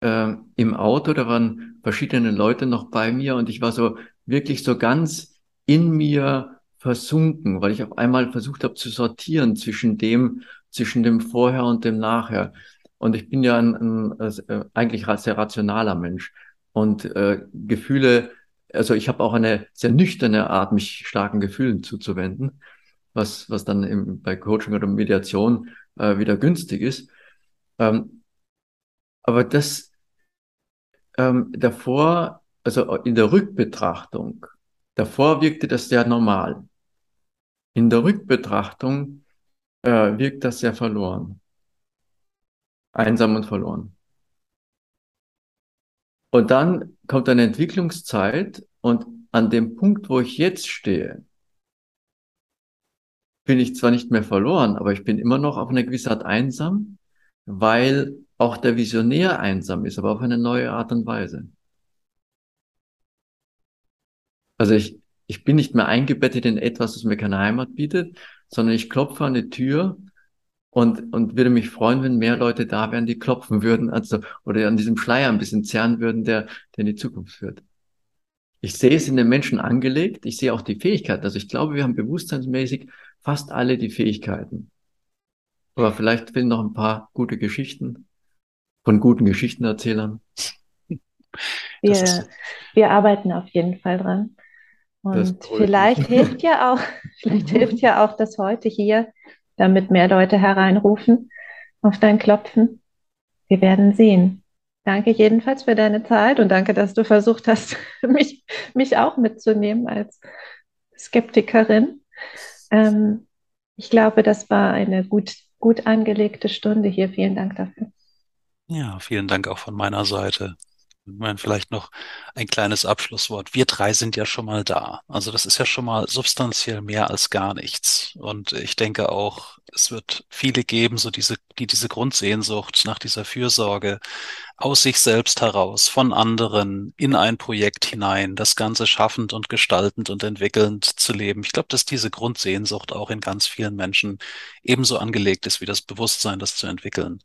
äh, im Auto. Da waren verschiedene Leute noch bei mir und ich war so wirklich so ganz in mir versunken, weil ich auf einmal versucht habe zu sortieren zwischen dem, zwischen dem Vorher und dem Nachher. Und ich bin ja ein, ein, ein äh, eigentlich sehr rationaler Mensch und äh, Gefühle, also ich habe auch eine sehr nüchterne Art, mich starken Gefühlen zuzuwenden was, was dann im, bei Coaching oder Mediation äh, wieder günstig ist. Ähm, aber das ähm, davor, also in der Rückbetrachtung, davor wirkte das sehr normal. In der Rückbetrachtung äh, wirkt das sehr verloren. Einsam und verloren. Und dann kommt eine Entwicklungszeit und an dem Punkt, wo ich jetzt stehe, bin ich zwar nicht mehr verloren, aber ich bin immer noch auf eine gewisse Art einsam, weil auch der Visionär einsam ist, aber auf eine neue Art und Weise. Also ich, ich bin nicht mehr eingebettet in etwas, das mir keine Heimat bietet, sondern ich klopfe an die Tür und, und würde mich freuen, wenn mehr Leute da wären, die klopfen würden, also, oder an diesem Schleier ein bisschen zerren würden, der, der in die Zukunft führt. Ich sehe es in den Menschen angelegt, ich sehe auch die Fähigkeit. Also ich glaube, wir haben bewusstseinsmäßig fast alle die Fähigkeiten. Aber vielleicht fehlen noch ein paar gute Geschichten von guten Geschichtenerzählern. [LAUGHS] Wir, wir arbeiten auf jeden Fall dran. Und vielleicht hilft ja auch, [LAUGHS] vielleicht hilft ja auch das heute hier, damit mehr Leute hereinrufen auf dein Klopfen. Wir werden sehen. Danke jedenfalls für deine Zeit und danke, dass du versucht hast, [LAUGHS] mich, mich auch mitzunehmen als Skeptikerin. Ähm, ich glaube, das war eine gut, gut angelegte Stunde hier. Vielen Dank dafür. Ja, vielen Dank auch von meiner Seite. Meine, vielleicht noch ein kleines Abschlusswort. Wir drei sind ja schon mal da. Also das ist ja schon mal substanziell mehr als gar nichts. Und ich denke auch, es wird viele geben, so diese, die diese Grundsehnsucht nach dieser Fürsorge aus sich selbst heraus, von anderen in ein Projekt hinein, das Ganze schaffend und gestaltend und entwickelnd zu leben. Ich glaube, dass diese Grundsehnsucht auch in ganz vielen Menschen ebenso angelegt ist wie das Bewusstsein, das zu entwickeln.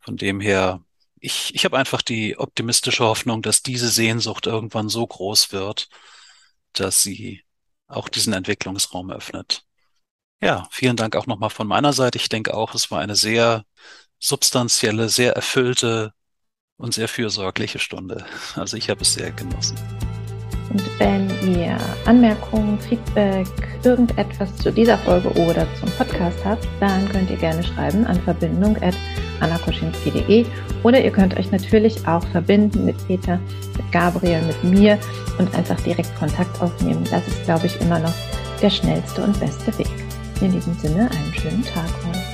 Von dem her ich, ich habe einfach die optimistische Hoffnung, dass diese Sehnsucht irgendwann so groß wird, dass sie auch diesen Entwicklungsraum öffnet. Ja, vielen Dank auch nochmal von meiner Seite. Ich denke auch, es war eine sehr substanzielle, sehr erfüllte und sehr fürsorgliche Stunde. Also ich habe es sehr genossen. Und wenn ihr Anmerkungen, Feedback, irgendetwas zu dieser Folge oder zum Podcast habt, dann könnt ihr gerne schreiben an verbindung.annakoschinski.de oder ihr könnt euch natürlich auch verbinden mit Peter, mit Gabriel, mit mir und einfach direkt Kontakt aufnehmen. Das ist, glaube ich, immer noch der schnellste und beste Weg. In diesem Sinne einen schönen Tag heute.